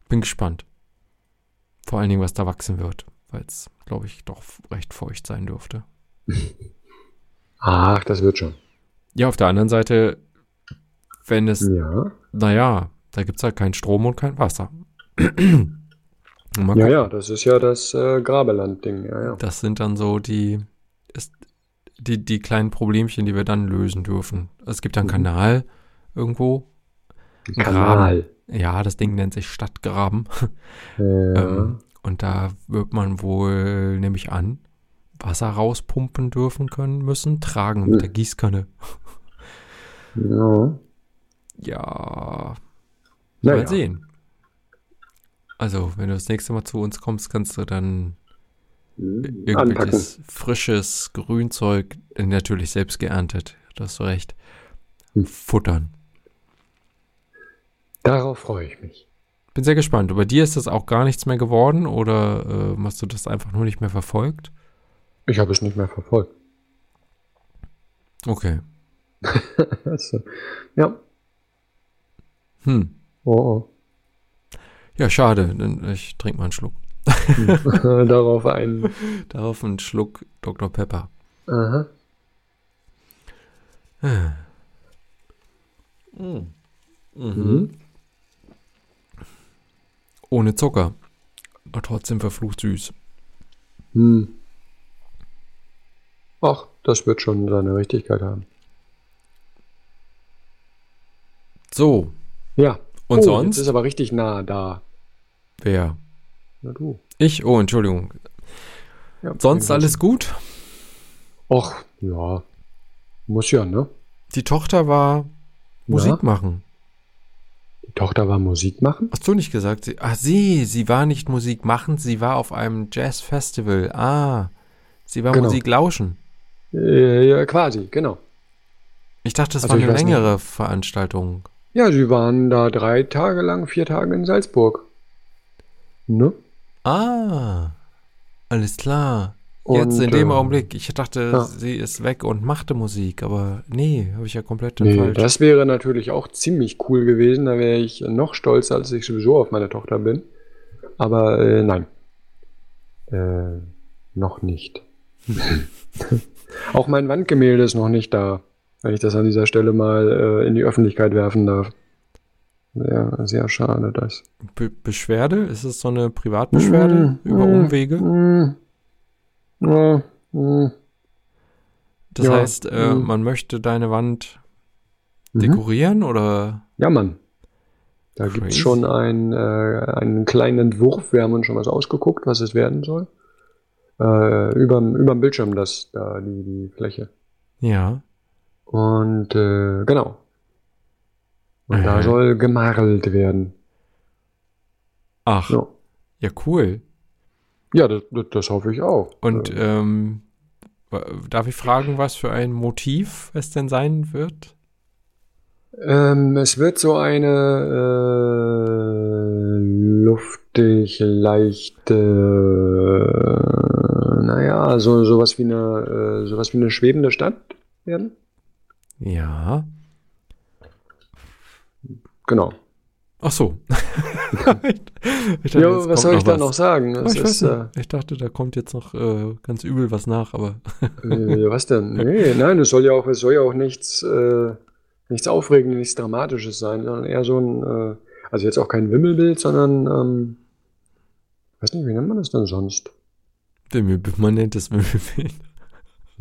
Bin gespannt. Vor allen Dingen, was da wachsen wird, weil es, glaube ich, doch recht feucht sein dürfte. Ach, das wird schon. Ja, auf der anderen Seite, wenn es, Ja. naja, da gibt es halt keinen Strom und kein Wasser. Ja, ja, das ist ja das äh, Grabeland-Ding. Ja, ja. Das sind dann so die, ist, die, die kleinen Problemchen, die wir dann lösen dürfen. Es gibt ja einen Mhm. Kanal irgendwo. Ein Ein Kanal. Ja, das Ding nennt sich Stadtgraben. Ja. Ähm, und da wird man wohl, nehme ich an, Wasser rauspumpen dürfen können müssen, tragen mit der Gießkanne. ja. Ja, Naja. mal sehen. Also, wenn du das nächste Mal zu uns kommst, kannst du dann. Anpacken. irgendwelches frisches Grünzeug, äh, natürlich selbst geerntet, da hast du recht, Hm. futtern. Darauf freue ich mich. Bin sehr gespannt. Bei dir ist das auch gar nichts mehr geworden oder äh, hast du das einfach nur nicht mehr verfolgt? Ich habe es nicht mehr verfolgt. Okay. Also, ja. Hm. Oh, Ja, schade. Ich trinke mal einen Schluck. oh. Darauf ein. Darauf einen Schluck Dr. Pepper. Aha. Mhm. Ohne Zucker. Aber trotzdem verflucht süß. Hm. Ach, das wird schon seine Richtigkeit haben. So. Ja. Und oh, sonst? Jetzt ist aber richtig nah da. Wer? Na du. Ich? Oh, Entschuldigung. Ja, Sonst alles gut? Och, ja. Muss ja, ne? Die Tochter war Musik machen. Tochter war Musik machen? Hast du nicht gesagt? Sie, ah, sie, sie war nicht Musik machen, sie war auf einem Jazz-Festival. Ah, sie war Genau. Musik lauschen. Äh, ja, quasi, genau. Ich dachte, das Also war eine weiß nicht. längere Veranstaltung. Ja, sie waren da drei Tage lang, vier Tage in Salzburg. Ne? Ah, alles klar. Jetzt Und, in dem äh, Augenblick. Ich dachte, ja. sie ist weg und machte Musik, aber nee, habe ich ja komplett Nee, falsch. das wäre natürlich auch ziemlich cool gewesen. Da wäre ich noch stolzer, als ich sowieso auf meine Tochter bin. Aber äh, nein. Äh, noch nicht. auch mein Wandgemälde ist noch nicht da. Wenn ich das an dieser Stelle mal äh, in die Öffentlichkeit werfen darf. Sehr, sehr schade, das. Be Beschwerde? Ist es so eine Privatbeschwerde Mm, über mm, Umwege? mm. Das ja, heißt, äh, mm. man möchte deine Wand Mhm. dekorieren oder? Ja, Mann. Da gibt's Crazy. schon ein, äh, einen kleinen Entwurf. Wir haben uns schon was ausgeguckt, was es werden soll. Äh, überm, überm Bildschirm, das, da, die, die Fläche. Ja. Und, äh, genau. Und da Aha. soll gemarelt werden. Ach, Ja, ja, cool. Ja das, das, hoffe ich auch. Und Äh, ähm, wa- darf ich fragen, was für ein Motiv es denn sein wird? Ähm, es wird so eine äh, luftig leichte, äh, naja, so sowas wie eine, äh, sowas wie eine schwebende Stadt werden. Ja. Genau. Ach so. ich, ich kommt was soll ich da was. noch sagen? Oh, ich, ist, äh, ich dachte, da kommt jetzt noch äh, ganz übel was nach, aber äh, was denn? Nee, nein, es soll ja auch, es soll ja auch nichts, äh, nichts Aufregendes, nichts Dramatisches sein, sondern eher so ein, äh, also jetzt auch kein Wimmelbild, sondern, ähm, weiß nicht, wie nennt man das denn sonst? Man nennt es Wimmelbild.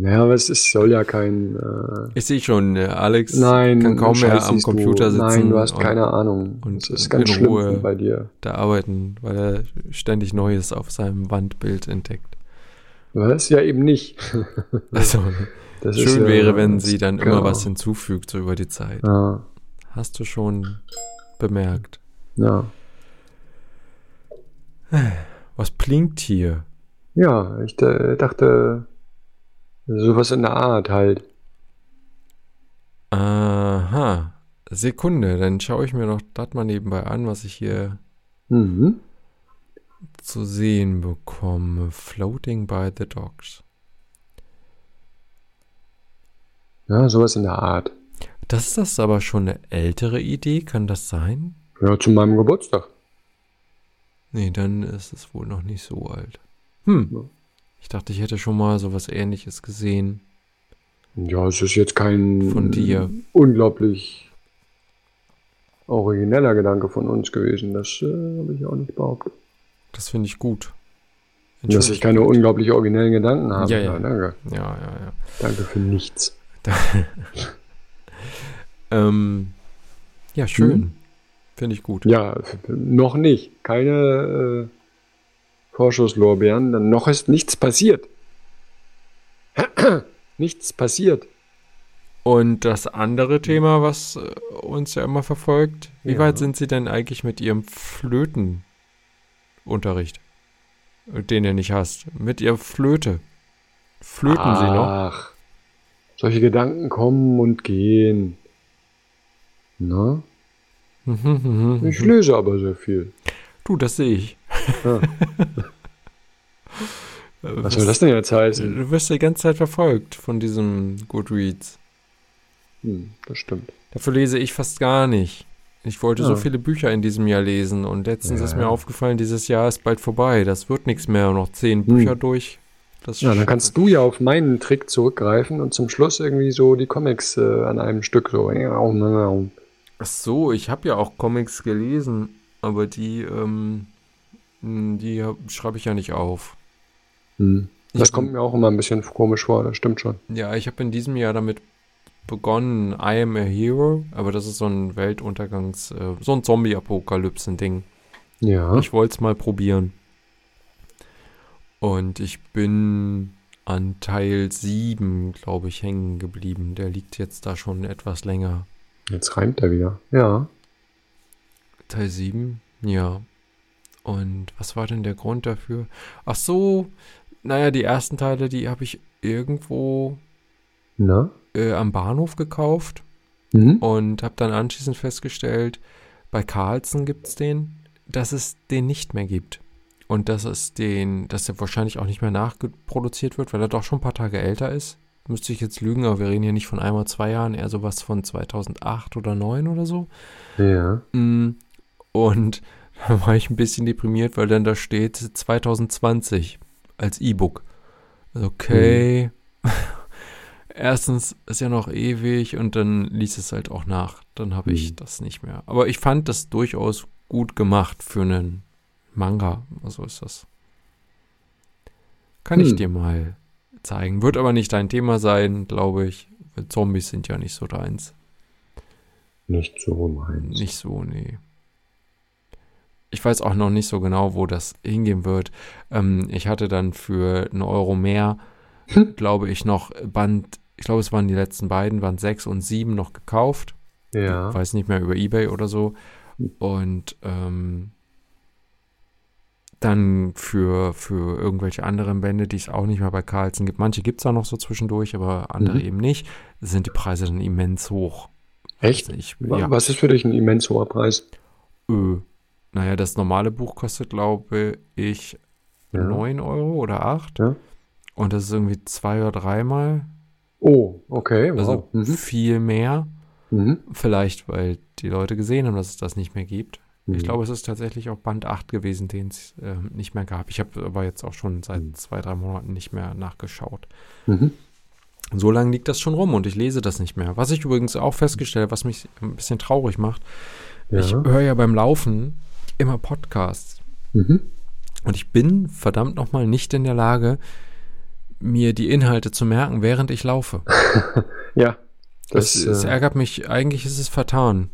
Naja, aber es ist, soll ja kein, äh, Ich sehe schon, äh, Alex Nein, kann kaum mehr am Computer du. sitzen. Nein, du hast und keine Ahnung. und das ist in ganz schlimm Ruhe. bei dir. Da arbeiten, weil er ständig Neues auf seinem Wandbild entdeckt. Was? Ja, eben nicht. Also, Das schön ja- wäre, wenn sie dann immer genau. was hinzufügt, so über die Zeit. Ja, Hast du schon bemerkt. ja. Was blinkt hier? Ja, ich äh, dachte, sowas in der Art halt. Aha. Sekunde, dann schaue ich mir noch das mal nebenbei an, was ich hier Mhm. zu sehen bekomme. Floating by the docks. Ja, sowas in der Art. Das ist das aber schon eine ältere Idee, kann das sein? Ja, zu meinem Geburtstag. Nee, dann ist es wohl noch nicht so alt. Hm. Ja. Ich dachte, ich hätte schon mal sowas ähnliches gesehen. Ja, es ist jetzt kein Von dir. unglaublich origineller Gedanke von uns gewesen. Das äh, habe ich auch nicht behauptet. Das finde ich gut. Dass ich keine unglaublich originellen Gedanken habe. Ja, ja. danke. Ja, ja, ja. Danke für nichts. Ähm, ja, schön. Finde ich gut. Ja, noch nicht. Keine äh, Vorschusslorbeeren. Denn noch ist nichts passiert. nichts passiert. Und das andere Thema, was äh, uns ja immer verfolgt, wie Ja. weit sind Sie denn eigentlich mit Ihrem Flötenunterricht, den ihr nicht hast? Mit Ihrer Flöte. Flöten Sie noch? Ach, solche Gedanken kommen und gehen. Na? Ich lese aber sehr viel. Du, das sehe ich. Ja. Äh, Was soll das denn jetzt heißen? Du wirst die ganze Zeit verfolgt von diesem Goodreads. Hm, das stimmt. Dafür lese ich fast gar nicht. Ich wollte so Ja. viele Bücher in diesem Jahr lesen und letztens Ja, ist mir ja. aufgefallen, dieses Jahr ist bald vorbei. Das wird nichts mehr. Noch zehn Bücher Hm. durch. Das Ja, dann kannst du ja auf meinen Trick zurückgreifen und zum Schluss irgendwie so die Comics äh, an einem Stück so. Ach so, ich habe ja auch Comics gelesen, aber die, ähm, die hab- schreibe ich ja nicht auf. Hm. Ich Das hab- kommt mir auch immer ein bisschen komisch vor, das stimmt schon. Ja, ich habe in diesem Jahr damit begonnen, I Am a Hero, aber das ist so ein Weltuntergangs-, äh, so ein Zombie-Apokalypsen-Ding. Ja. Ich wollte es mal probieren. Und ich bin an Teil 7, glaube ich, hängen geblieben. Der liegt jetzt da schon etwas länger. Jetzt reimt er wieder. Ja. Teil 7? Ja. Und was war denn der Grund dafür? Ach so, naja, die ersten Teile, die habe ich irgendwo Na? äh, am Bahnhof gekauft Mhm. und habe dann anschließend festgestellt, bei Carlsen gibt es den, dass es den nicht mehr gibt. Und dass es den, dass er wahrscheinlich auch nicht mehr nachproduziert wird, weil er doch schon ein paar Tage älter ist. Müsste ich jetzt lügen, aber wir reden hier nicht von einmal zwei Jahren, eher sowas von 2008 oder 2009 oder so. Ja. Mm, Und da war ich ein bisschen deprimiert, weil dann da steht 2020 als E-Book. Also, Okay. Erstens ist ja noch ewig und dann liest es halt auch nach dann habe ich hm. das nicht mehr. Aber ich fand das durchaus gut gemacht für einen Manga. Also ist das. Kann hm. ich dir mal zeigen. Wird aber nicht dein Thema sein, glaube ich. Zombies sind ja nicht so deins. Nicht so meins. Nicht so, nee. Ich weiß auch noch nicht so genau, wo das hingehen wird. Ähm, ich hatte dann für einen Euro mehr, hm. glaube ich, noch Band, ich glaube, es waren die letzten beiden, Band 6 und 7 noch gekauft. Ja. Ich weiß nicht mehr über Ebay oder so. Und ähm, dann für, für irgendwelche anderen Bände, die es auch nicht mehr bei Carlsen gibt. Manche gibt es auch noch so zwischendurch, aber andere mhm. eben nicht. Sind die Preise dann immens hoch. Echt? Also ich, ja. Was ist für dich ein immens hoher Preis? Ö. Naja, das normale Buch kostet, glaube ich, ja. 9 Euro oder 8. Ja. Und das ist irgendwie zwei oder dreimal. Oh, okay. Wow. Also mhm. viel mehr. Mhm. Vielleicht, weil die Leute gesehen haben, dass es das nicht mehr gibt. Mhm. Ich glaube, es ist tatsächlich auch Band 8 gewesen, den es äh, nicht mehr gab. Ich habe aber jetzt auch schon seit mhm. zwei, drei Monaten nicht mehr nachgeschaut. Mhm. So lange liegt das schon rum und ich lese das nicht mehr. Was ich übrigens auch festgestellt was mich ein bisschen traurig macht, ja. ich höre ja beim Laufen immer Podcasts. Mhm. Und ich bin verdammt nochmal nicht in der Lage, mir die Inhalte zu merken, während ich laufe. ja. Das, das, äh, ärgert mich, eigentlich ist es vertan.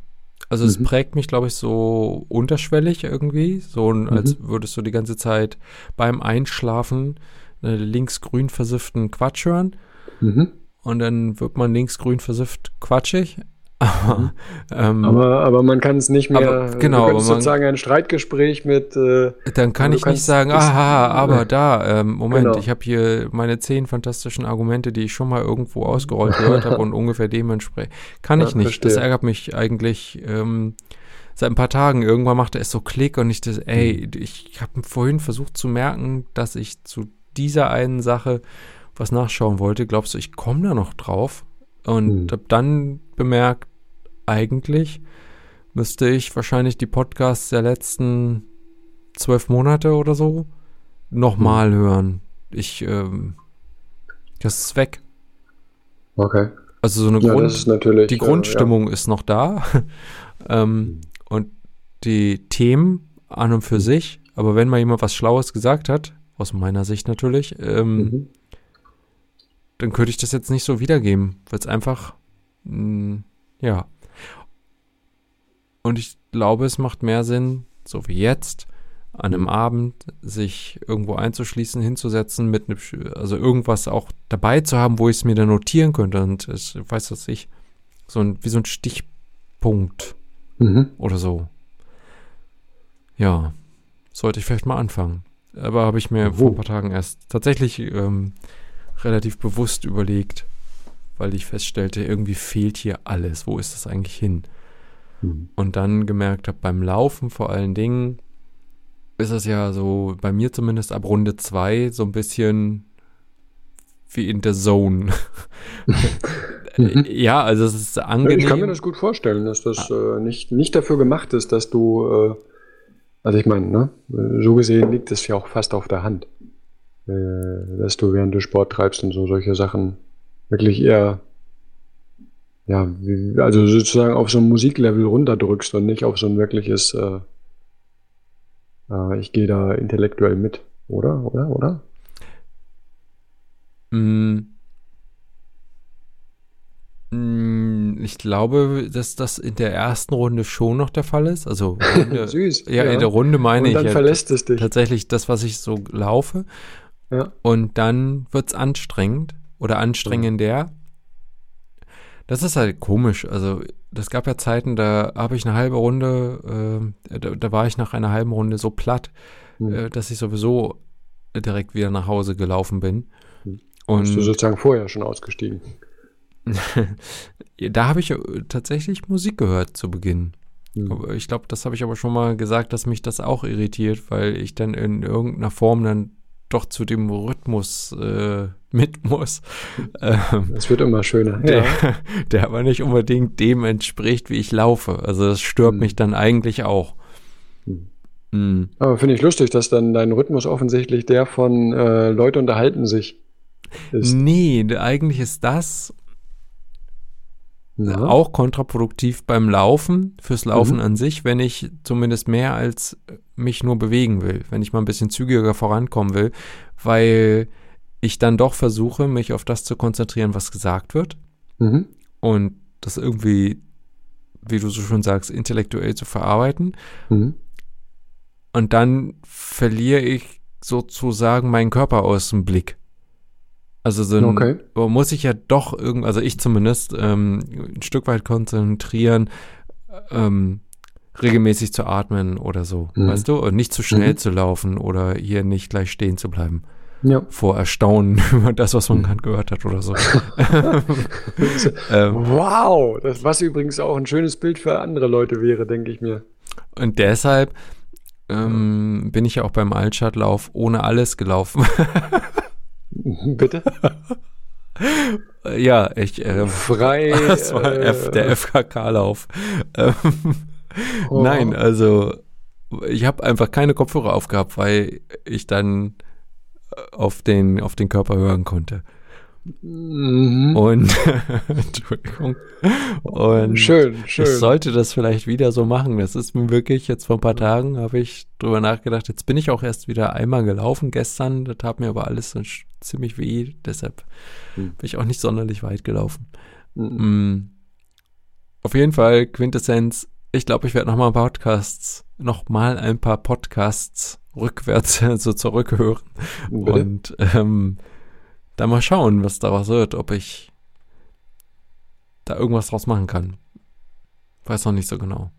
Also mhm. es prägt mich, glaube ich, so unterschwellig irgendwie, so mhm. als würdest du die ganze Zeit beim Einschlafen äh, links-grün versifften Quatsch hören. Mhm. Und dann wird man links-grün versifft quatschig. Aber, ähm, aber, aber, man kann es nicht mehr. Aber, genau. Du sozusagen ein Streitgespräch mit. Äh, dann kann ich nicht sagen, aha, aber da, ähm, Moment, genau. ich habe hier meine zehn fantastischen Argumente, die ich schon mal irgendwo ausgerollt gehört habe und ungefähr dementsprechend. Kann ich ja, nicht. Verstehe. Das ärgert mich eigentlich. Ähm, seit ein paar Tagen irgendwann machte es so Klick und ich das, ey, mhm. ich habe vorhin versucht zu merken, dass ich zu dieser einen Sache was nachschauen wollte. Glaubst du, ich komme da noch drauf? Und hm. habe dann bemerkt, eigentlich müsste ich wahrscheinlich die Podcasts der letzten zwölf Monate oder so nochmal hm. hören. Ich, ähm, das ist weg. Okay. Also so eine ja, Grund, die Grundstimmung äh, ja. ist noch da. ähm, hm. und die Themen an und für sich, aber wenn mal jemand was Schlaues gesagt hat, aus meiner Sicht natürlich, ähm, mhm dann könnte ich das jetzt nicht so wiedergeben, weil es einfach, mh, mm, ja. Und ich glaube, es macht mehr Sinn, so wie jetzt, an einem Abend sich irgendwo einzuschließen, hinzusetzen, mit ne, also irgendwas auch dabei zu haben, wo ich es mir dann notieren könnte. Und ich weiß was ich, so ein, wie so ein Stichpunkt mhm. oder so. Ja, sollte ich vielleicht mal anfangen. Aber habe ich mir oh. vor ein paar Tagen erst tatsächlich ähm, relativ bewusst überlegt, weil ich feststellte, irgendwie fehlt hier alles. Wo ist das eigentlich hin? Mhm. Und dann gemerkt habe, beim Laufen vor allen Dingen ist es ja so, bei mir zumindest ab Runde 2 so ein bisschen wie in der Zone. ja, also es ist angenehm. Ich kann mir das gut vorstellen, dass das ah. äh, nicht, nicht dafür gemacht ist, dass du, äh, also ich meine, ne, so gesehen liegt es ja auch fast auf der Hand äh, dass du während du Sport treibst und so solche Sachen wirklich eher, ja, wie, also sozusagen auf so ein Musiklevel runterdrückst und nicht auf so ein wirkliches, äh, äh, ich gehe da intellektuell mit, oder? Oder? Oder? Mm. mm. Ich glaube, dass das in der ersten Runde schon noch der Fall ist. Also Runde, Süß. Ja, ja, in der Runde meine und dann ich verlässt es dich. tatsächlich das, was ich so laufe. Ja. Und dann wird es anstrengend oder anstrengender. Das ist halt komisch. Also, das gab ja Zeiten, da habe ich eine halbe Runde, äh, da, da, war ich nach einer halben Runde so platt, mhm. äh, dass ich sowieso direkt wieder nach Hause gelaufen bin. Mhm. Und Bist du sozusagen vorher schon ausgestiegen? da habe ich tatsächlich Musik gehört zu Beginn. Mhm. Ich glaube, das habe ich aber schon mal gesagt, dass mich das auch irritiert, weil ich dann in irgendeiner Form dann doch zu dem Rhythmus äh, mit muss. Ähm, das wird immer schöner. Der, ja. der aber nicht unbedingt dem entspricht, wie ich laufe. Also das stört mhm. mich dann eigentlich auch. Mhm. Mhm. Aber finde ich lustig, dass dann dein Rhythmus offensichtlich der von äh, Leute unterhalten sich ist. Nee, eigentlich ist das ja. auch kontraproduktiv beim Laufen, fürs Laufen mhm. an sich, wenn ich zumindest mehr als mich nur bewegen will, wenn ich mal ein bisschen zügiger vorankommen will, weil ich dann doch versuche, mich auf das zu konzentrieren, was gesagt wird mhm. und das irgendwie, wie du so schon sagst, intellektuell zu verarbeiten. Mhm. Und dann verliere ich sozusagen meinen Körper aus dem Blick. Also so ein, okay. muss ich ja doch irgendwie, also ich zumindest, ähm, ein Stück weit konzentrieren, ähm, regelmäßig zu atmen oder so, mhm. weißt du? Und nicht zu schnell mhm. zu laufen oder hier nicht gleich stehen zu bleiben. Ja. Vor Erstaunen über das, was man mhm. gerade gehört hat oder so. ähm, wow, das, was übrigens auch ein schönes Bild für andere Leute wäre, denke ich mir. Und deshalb ähm, bin ich ja auch beim Altstadtlauf ohne alles gelaufen. Bitte? ja, ich. Äh, Frei. Das war äh, F, der FKK-Lauf. Ähm, oh. Nein, also ich habe einfach keine Kopfhörer aufgehabt, weil ich dann auf den, auf den Körper hören konnte. Mhm. Und Entschuldigung. Und schön, schön. Ich sollte das vielleicht wieder so machen. Das ist mir wirklich, jetzt vor ein paar Tagen habe ich drüber nachgedacht. Jetzt bin ich auch erst wieder einmal gelaufen gestern. Das tat mir aber alles so ziemlich weh. Deshalb mhm. bin ich auch nicht sonderlich weit gelaufen. Mhm. Auf jeden Fall, Quintessenz. Ich glaube, ich werde nochmal Podcasts, nochmal ein paar Podcasts rückwärts so also zurückhören. Bitte? Und ähm, dann mal schauen, was daraus wird, ob ich da irgendwas draus machen kann. Weiß noch nicht so genau.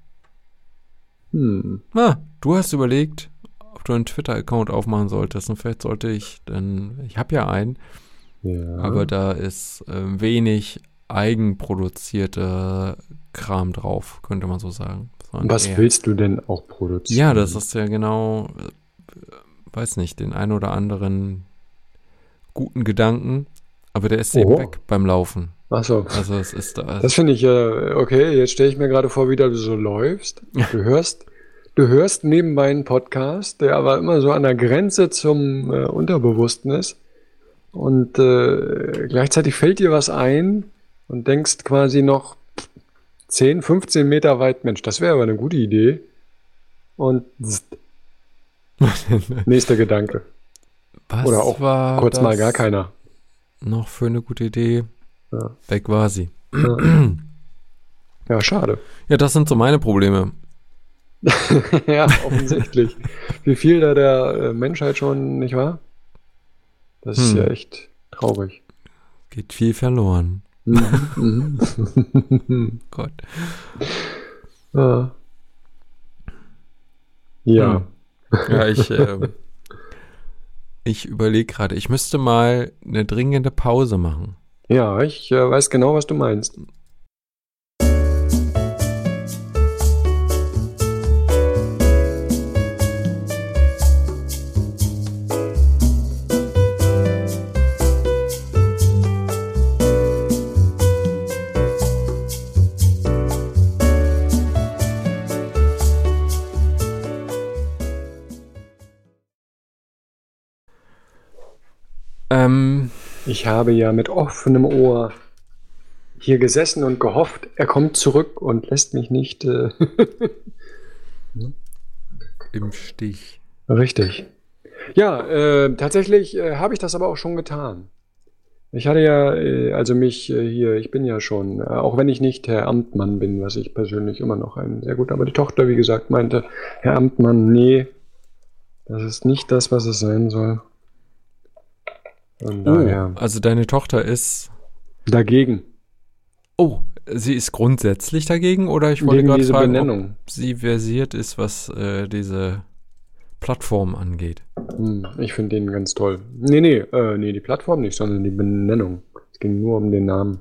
Hm. Na, du hast überlegt, ob du einen Twitter-Account aufmachen solltest. Und vielleicht sollte ich, denn ich habe ja einen, ja. aber da ist äh, wenig eigenproduzierter Kram drauf, könnte man so sagen. Sondern Was eher. willst du denn auch produzieren? Ja, das ist ja genau, äh, weiß nicht, den ein oder anderen guten Gedanken, aber der ist Oho. eben weg beim Laufen. Achso. Also es ist da. Das finde ich ja, äh, okay, jetzt stelle ich mir gerade vor, wie du so läufst. Du hörst, du hörst neben meinen Podcast, der aber immer so an der Grenze zum äh, Unterbewussten ist. Und äh, gleichzeitig fällt dir was ein und denkst quasi noch 10, 15 Meter weit, Mensch, das wäre aber eine gute Idee. Und nächster Gedanke. Was Oder auch kurz mal gar keiner. Noch für eine gute Idee. Ja. Weg war sie. Ja. ja, schade. Ja, das sind so meine Probleme. ja, offensichtlich. Wie viel da der äh, Menschheit schon, nicht wahr? Das ist hm. ja echt traurig. Geht viel verloren. Mhm, mhm. Gott. Ja. Ja. Ja, ich, äh, ich überlege gerade, ich müsste mal eine dringende Pause machen. Ja, ich äh, weiß genau, was du meinst. Ich habe ja mit offenem Ohr hier gesessen und gehofft, er kommt zurück und lässt mich nicht äh im Stich. Richtig. Ja, äh, tatsächlich äh, habe ich das aber auch schon getan. Ich hatte ja, äh, also mich äh, hier, ich bin ja schon, äh, auch wenn ich nicht Herr Amtmann bin, was ich persönlich immer noch ein sehr gut, aber die Tochter, wie gesagt, meinte, Herr Amtmann, nee, das ist nicht das, was es sein soll. Und oh, also deine Tochter ist dagegen. Oh, sie ist grundsätzlich dagegen oder ich wollte gerade fragen, Benennung. ob sie versiert ist, was äh, diese Plattform angeht. Hm, ich finde den ganz toll. Nee, nee, äh, nee, die Plattform nicht, sondern die Benennung. Es ging nur um den Namen.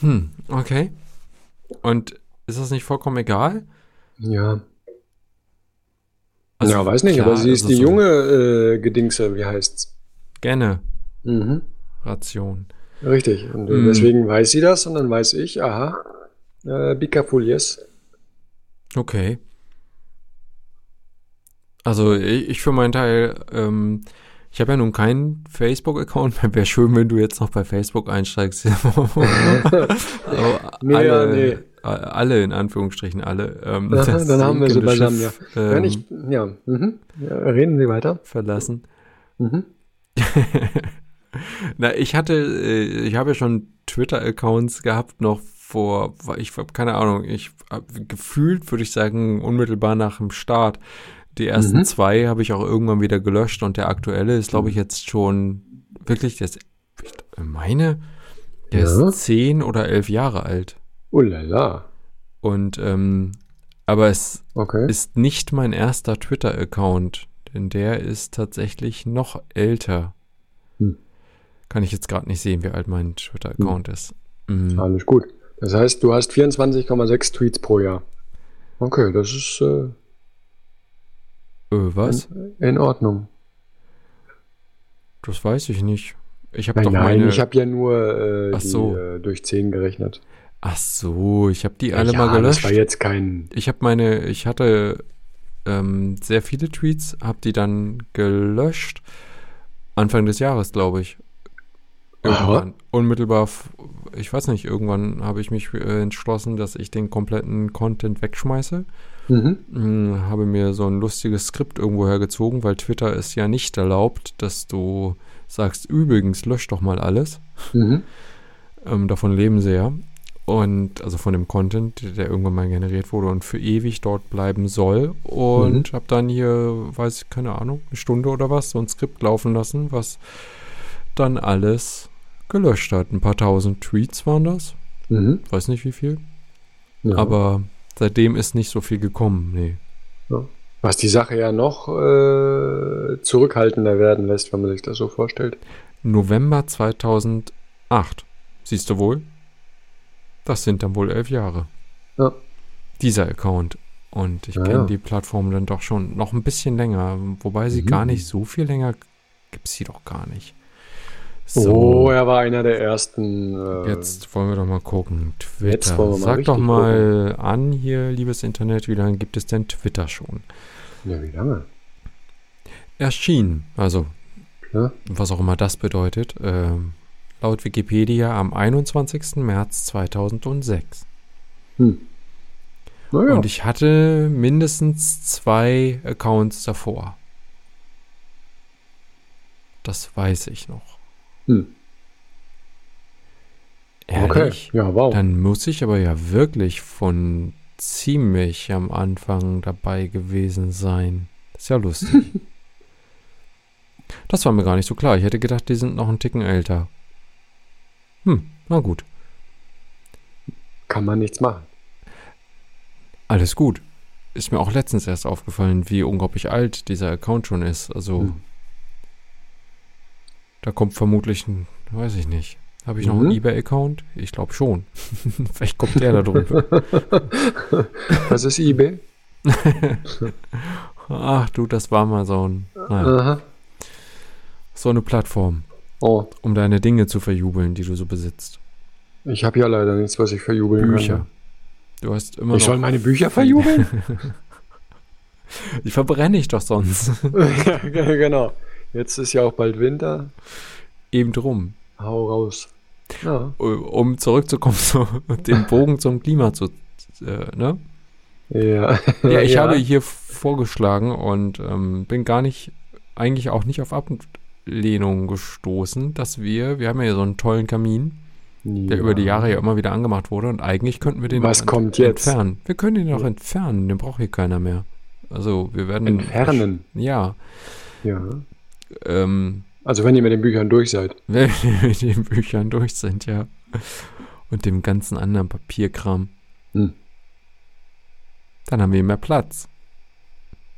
Hm, okay. Und ist das nicht vollkommen egal? Ja. Also, ja, weiß nicht, klar, aber sie ist die so junge äh, Gedingse, wie heißt's? Gerne. Mhm. Ration. Richtig. Und mhm. deswegen weiß sie das und dann weiß ich, aha, äh, Bicafolies. Okay. Also ich, ich, für meinen Teil ähm, Ich habe ja nun keinen Facebook-Account. Wäre schön, wenn du jetzt noch bei Facebook einsteigst. Nee, alle, nee. Alle, in Anführungsstrichen, alle. Ähm, Aha, das dann haben wir sie beisammen, ja. Schiff, ja, ähm, nicht, ja. Mhm. ja. Reden Sie weiter. verlassen. Mhm. Na, ich hatte, äh, ich habe ja schon Twitter-Accounts gehabt noch vor, ich habe keine Ahnung, ich hab, gefühlt würde ich sagen unmittelbar nach dem Start. Die ersten Mhm. zwei habe ich auch irgendwann wieder gelöscht und der aktuelle ist, glaube ich, jetzt schon wirklich, der ist, ich meine, der Ja. ist zehn oder elf Jahre alt. Oh la la. Und ähm, aber es Okay. ist nicht mein erster Twitter-Account, denn der ist tatsächlich noch älter. Hm. Kann ich jetzt gerade nicht sehen, wie alt mein Twitter-Account ist. Mm, Alles gut. Das heißt, du hast 24,6 Tweets pro Jahr. Okay, das ist äh, äh, was? in Ordnung. Das weiß ich nicht. Ich habe Nein, doch nein, meine. ich habe ja nur äh, die, so. äh, durch 10 gerechnet. Ach so, ich habe die alle ja, mal gelöscht. Das war jetzt kein. Ich habe meine, ich hatte ähm, sehr viele Tweets, habe die dann gelöscht. Anfang des Jahres, glaube ich. Aha. Irgendwann. Unmittelbar, f- ich weiß nicht, irgendwann habe ich mich äh, entschlossen, dass ich den kompletten Content wegschmeiße. Mhm. Hm, habe mir so ein lustiges Skript irgendwo hergezogen, weil Twitter ist ja nicht erlaubt, dass du sagst, übrigens, lösch doch mal alles. Mhm. Ähm, davon leben sie ja. Und also von dem Content, der- irgendwann mal generiert wurde und für ewig dort bleiben soll. Und habe dann hier, weiß ich, keine Ahnung, eine Stunde oder was, so ein Skript laufen lassen, was dann alles gelöscht hat. Ein paar tausend Tweets waren das. Mhm. Weiß nicht wie viel. Ja. Aber seitdem ist nicht so viel gekommen. Nee. Was die Sache ja noch äh, zurückhaltender werden lässt, wenn man sich das so vorstellt. November 2008. Siehst du wohl? Das sind dann wohl elf Jahre. Ja. Dieser Account. Und ich Ja, kenne ja. die Plattform dann doch schon noch ein bisschen länger. Wobei sie Mhm. gar nicht so viel länger gibt es sie doch gar nicht. Oh, er war einer der ersten. Äh, Jetzt wollen wir doch mal gucken. Twitter. mal Sag doch mal an hier, liebes Internet, wie lange gibt es denn Twitter schon? Ja, wie lange? Erschien, also Ja. was auch immer das bedeutet, ähm, laut Wikipedia am 21. März 2006. Hm. Naja. Und ich hatte mindestens zwei Accounts davor. Das weiß ich noch. hm. Okay. Ehrlich? Ja, wow. Dann muss ich aber ja wirklich von ziemlich am Anfang dabei gewesen sein. Das ist ja lustig. das war mir gar nicht so klar. Ich hätte gedacht, die sind noch einen Ticken älter. Hm, na gut. Kann man nichts machen. Alles gut. Ist mir auch letztens erst aufgefallen, wie unglaublich alt dieser Account schon ist. Also, Hm. da kommt vermutlich ein, weiß ich nicht. Habe ich noch Mhm. einen eBay-Account? Ich glaube schon. Vielleicht kommt der da drüber. Was ist eBay? Ach du, das war mal so ein, naja, so eine Plattform, Oh, um deine Dinge zu verjubeln, die du so besitzt. ich habe ja leider nichts, was ich verjubeln Bücher. Du hast immer kann. Ich soll meine Bücher verjubeln? Die verbrenne ich doch sonst. ja, genau. Jetzt ist ja auch bald Winter. Eben drum. Hau raus. Ja. Um zurückzukommen, so, den Bogen zum Klima zu. Äh, ne? Ja. Ja, ich habe hier vorgeschlagen und ähm, bin gar nicht, eigentlich auch nicht auf Ablehnung gestoßen, dass wir, wir haben ja so einen tollen Kamin, der Ja. über die Jahre ja immer wieder angemacht wurde und eigentlich könnten wir den Was auch kommt jetzt? entfernen. Wir können den auch Ja. entfernen, den braucht hier keiner mehr. Also wir werden Entfernen. Ja, Ja. ähm, Also wenn ihr mit den Büchern durch seid. wenn wir mit den Büchern durch sind, ja. Und dem ganzen anderen Papierkram. Hm. Dann haben wir mehr Platz.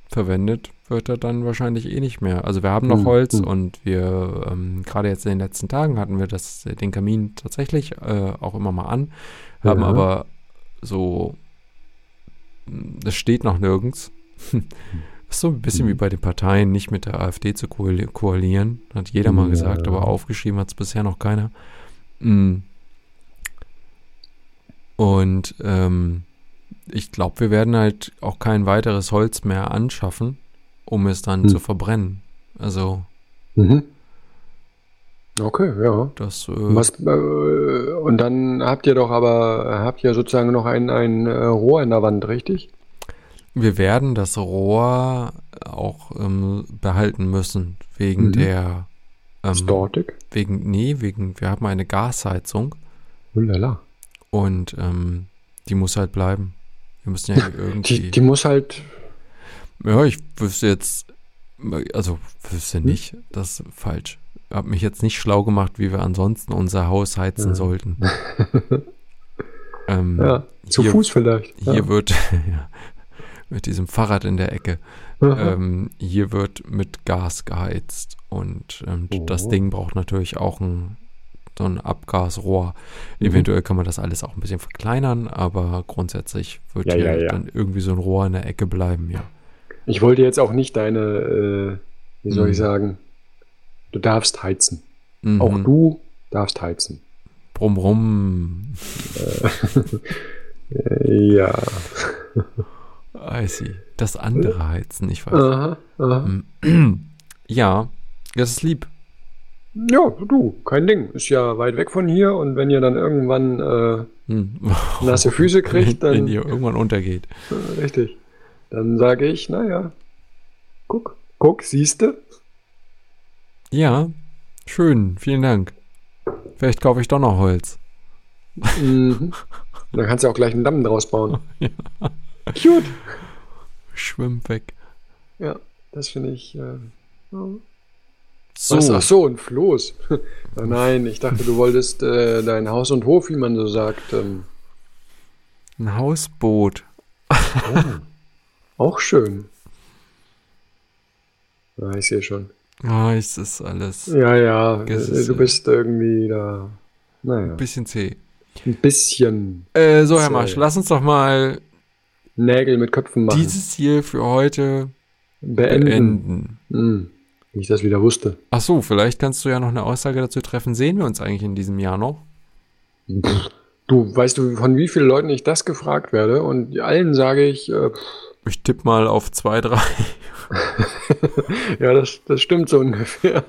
Verwendet wird er dann wahrscheinlich eh nicht mehr. Also wir haben noch Hm, Holz hm. und wir, ähm, gerade jetzt in den letzten Tagen hatten wir das, den Kamin tatsächlich äh, auch immer mal an, haben Ja. aber so, das steht noch nirgends. Ist so ein bisschen Hm. wie bei den Parteien, nicht mit der AfD zu koali- koalieren. Hat jeder mal Ja. gesagt, aber aufgeschrieben hat es bisher noch keiner. Mm. Und ähm, ich glaube, wir werden halt auch kein weiteres Holz mehr anschaffen, um es dann Hm. zu verbrennen. Also Mhm. Okay, ja. Das, äh, Was, äh, und dann habt ihr doch aber, habt ihr sozusagen noch ein, ein äh, Rohr in der Wand, richtig? wir werden das Rohr auch ähm, behalten müssen, wegen Mhm. der, ähm, Statik? wegen, nee, wegen, wir haben eine Gasheizung Ulala. und ähm, die muss halt bleiben. Wir müssen ja irgendwie. Die, die muss halt, Ja, ich wüsste jetzt, also wüsste Hm? nicht, das ist falsch. Hab mich jetzt nicht schlau gemacht, wie wir ansonsten unser Haus heizen Ja. sollten. ähm, ja, zu hier- Fuß vielleicht. Hier ja. wird, ja, mit diesem Fahrrad in der Ecke, ähm, hier wird mit Gas geheizt und ähm, Oh. das Ding braucht natürlich auch ein, so ein Abgasrohr. Mhm. Eventuell kann man das alles auch ein bisschen verkleinern, aber grundsätzlich wird Ja, hier ja, ja. dann irgendwie so ein Rohr in der Ecke bleiben, ja. Ich wollte jetzt auch nicht deine, äh, wie soll Mhm. ich sagen, du darfst heizen. Mhm. Auch du darfst heizen. Brumm, brumm. Äh, ja. I see. Das andere heizen, ich weiß. Aha, aha. Mhm. Ja, das ist lieb. Ja, du, kein Ding. Ist ja weit weg von hier und wenn ihr dann irgendwann äh, Hm. nasse Füße kriegt, Wenn dann ihr irgendwann untergeht. äh, richtig. Dann sage ich, naja, guck, guck, siehste. Ja, schön, vielen Dank. Vielleicht kaufe ich doch noch Holz. Mhm. Dann kannst du auch gleich einen Damm draus bauen. Ja. Cute. Schwimm weg. Ja, das finde ich. Äh, ja. So, Was? Ach so, ein Floß. Oh Nein, ich dachte, du wolltest äh, dein Haus und Hof, wie man so sagt. Ähm, ein Hausboot. Auch schön. Ja, ich sehe schon. Ah, ist das alles Ja, ja, Das äh, du bist irgendwie da. Naja, ein bisschen zäh. ein bisschen Äh, so, Herr. Marsch, lass uns doch mal Nägel mit Köpfen machen. dieses hier für heute beenden. beenden. Hm, ich das wieder wusste. Ach so, vielleicht kannst du ja noch eine Aussage dazu treffen. Sehen wir uns eigentlich in diesem Jahr noch? Pff, Du, weißt du, von wie vielen Leuten ich das gefragt werde? Und allen sage ich, äh, pff, Ich tippe mal auf zwei, drei. ja, das, das stimmt so ungefähr.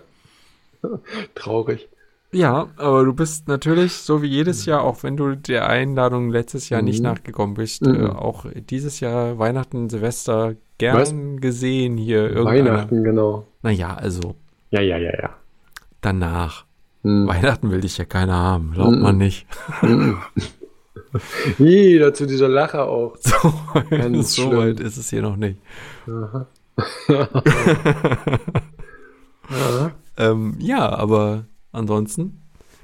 Traurig. Ja, aber du bist natürlich, so wie jedes Jahr, auch wenn du der Einladung letztes Jahr nicht Mhm. nachgekommen bist, Mhm. äh, auch dieses Jahr Weihnachten, Silvester gern gesehen hier irgendeiner. Weihnachten, genau. Naja, also Ja, ja, ja, ja. danach. Hm. Weihnachten will dich ja keiner haben, glaubt Mhm. man nicht. Jeder zu dieser Lache auch. So, Ganz so schlimm. weit ist es hier noch nicht. Aha. Aha. Ähm, ja, aber ansonsten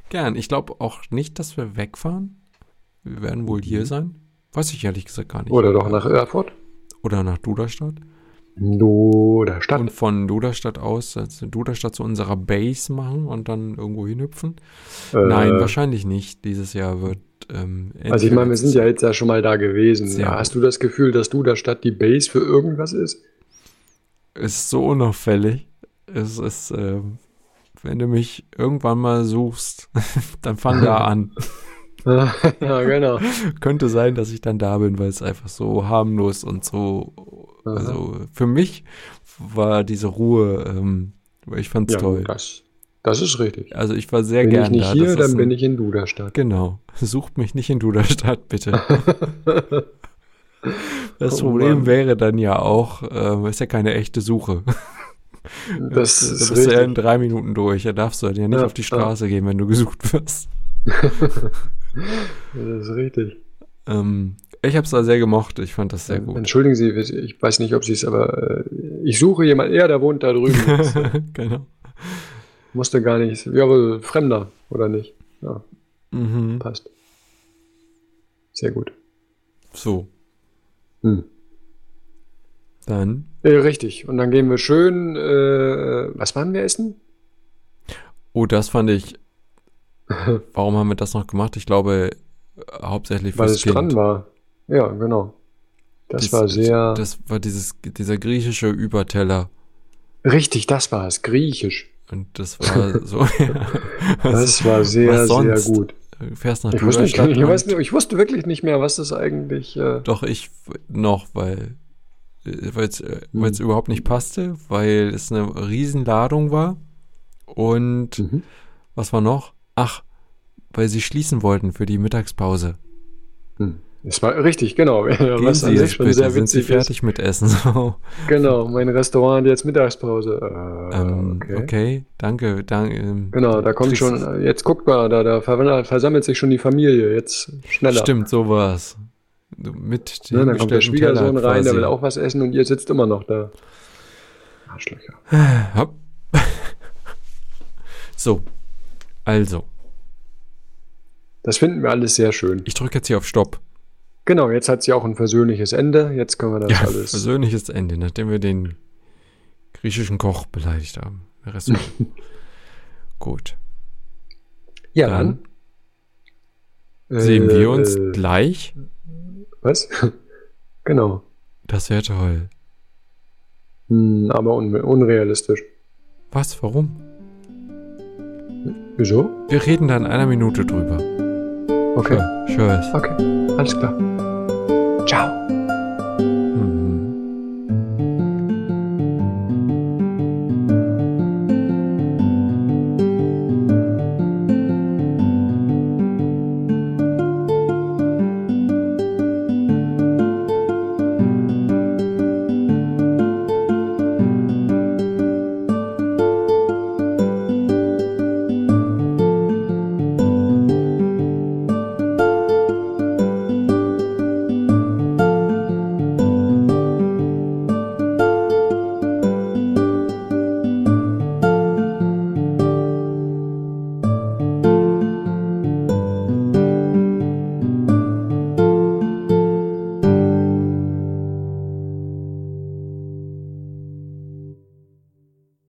gern. Ich glaube auch nicht, dass wir wegfahren. Wir werden wohl hier sein. Weiß ich ehrlich gesagt gar nicht. Oder doch nach Erfurt. Oder nach Duderstadt. Oder Stadt. Und von Duderstadt aus, also Duderstadt zu unserer Base machen und dann irgendwo hinhüpfen? Äh, Nein, wahrscheinlich nicht. Dieses Jahr wird. Ähm, Also ich meine, wir sind ja jetzt ja schon mal da gewesen. Ja, hast du das Gefühl, dass du der Stadt die Base für irgendwas ist? ist so unauffällig. Es ist, ähm, wenn du mich irgendwann mal suchst, dann fang da an. ja, genau. Könnte sein, dass ich dann da bin, weil es einfach so harmlos und so. Aha. Also für mich war diese Ruhe, ähm, ich fand's Ja, toll. das, das ist richtig. Also ich war sehr Bin gern ich nicht da. hier, Das dann ein- bin ich in Duderstadt. Genau. Sucht mich nicht in Duderstadt, bitte. Das Oh Problem Mann. wäre dann ja auch, ähm, ist ja keine echte Suche. Das da ist bist du ja in drei Minuten durch. Da darfst du ja nicht Ja, auf die ja. Straße gehen, wenn du gesucht wirst. Das ist richtig. Ähm, ich habe es da sehr gemocht. Ich fand das sehr gut. Entschuldigen Sie, ich weiß nicht, ob Sie es, aber äh, ich suche jemanden, ja, der wohnt da drüben. Äh, genau. musste gar nicht. Ja, aber Fremder, oder nicht? Ja, Mhm. passt. Sehr gut. So, Hm. dann. Äh, richtig. Und dann gehen wir schön, äh, was waren wir essen? Oh, das fand ich. Warum haben wir das noch gemacht? Ich glaube, äh, hauptsächlich Weil fürs es Kind. dran war. Ja, genau. Das Dies- war sehr. Das war dieses, dieser griechische Überteller. richtig, das war es. Griechisch. Und das war so. Das war sehr, sehr gut. Du fährst nach Ich wusste, ich, und- weiß ich wusste wirklich nicht mehr, was das eigentlich. Äh, Doch, ich noch, weil weil es Hm. weil's überhaupt nicht passte, weil es eine Riesenladung war Und Mhm. was war noch? Ach, weil sie schließen wollten für die Mittagspause. Hm. Das war richtig, genau. Gehen Was Sie an sich schon sehr sind Sie witzig ist. fertig mit Essen? So. Genau, mein Restaurant hat jetzt Mittagspause. Äh, ähm, okay. okay. danke, danke. Ähm, Genau, da kommt schon, jetzt guckt mal, da, da versammelt sich schon die Familie, jetzt schneller. Stimmt, sowas. Mit dem Ne, dann kommt der Schwiegersohn Teller rein, der quasi. will auch was essen und ihr sitzt immer noch da. Arschlöcher. Hopp. So, also, Das finden wir alles sehr schön. ich drücke jetzt hier auf Stopp. Genau, jetzt hat sie auch ein versöhnliches Ende. Jetzt können wir das Ja, alles. persönliches Ende, nachdem wir den griechischen Koch beleidigt haben. Gut, ja, dann dann sehen äh, wir uns äh, gleich. Was? genau. Das wäre toll. Hm, aber un unrealistisch. Was, warum? Wieso? Wir reden da in einer Minute drüber. Okay. Tschüss. Okay, alles klar. Ciao.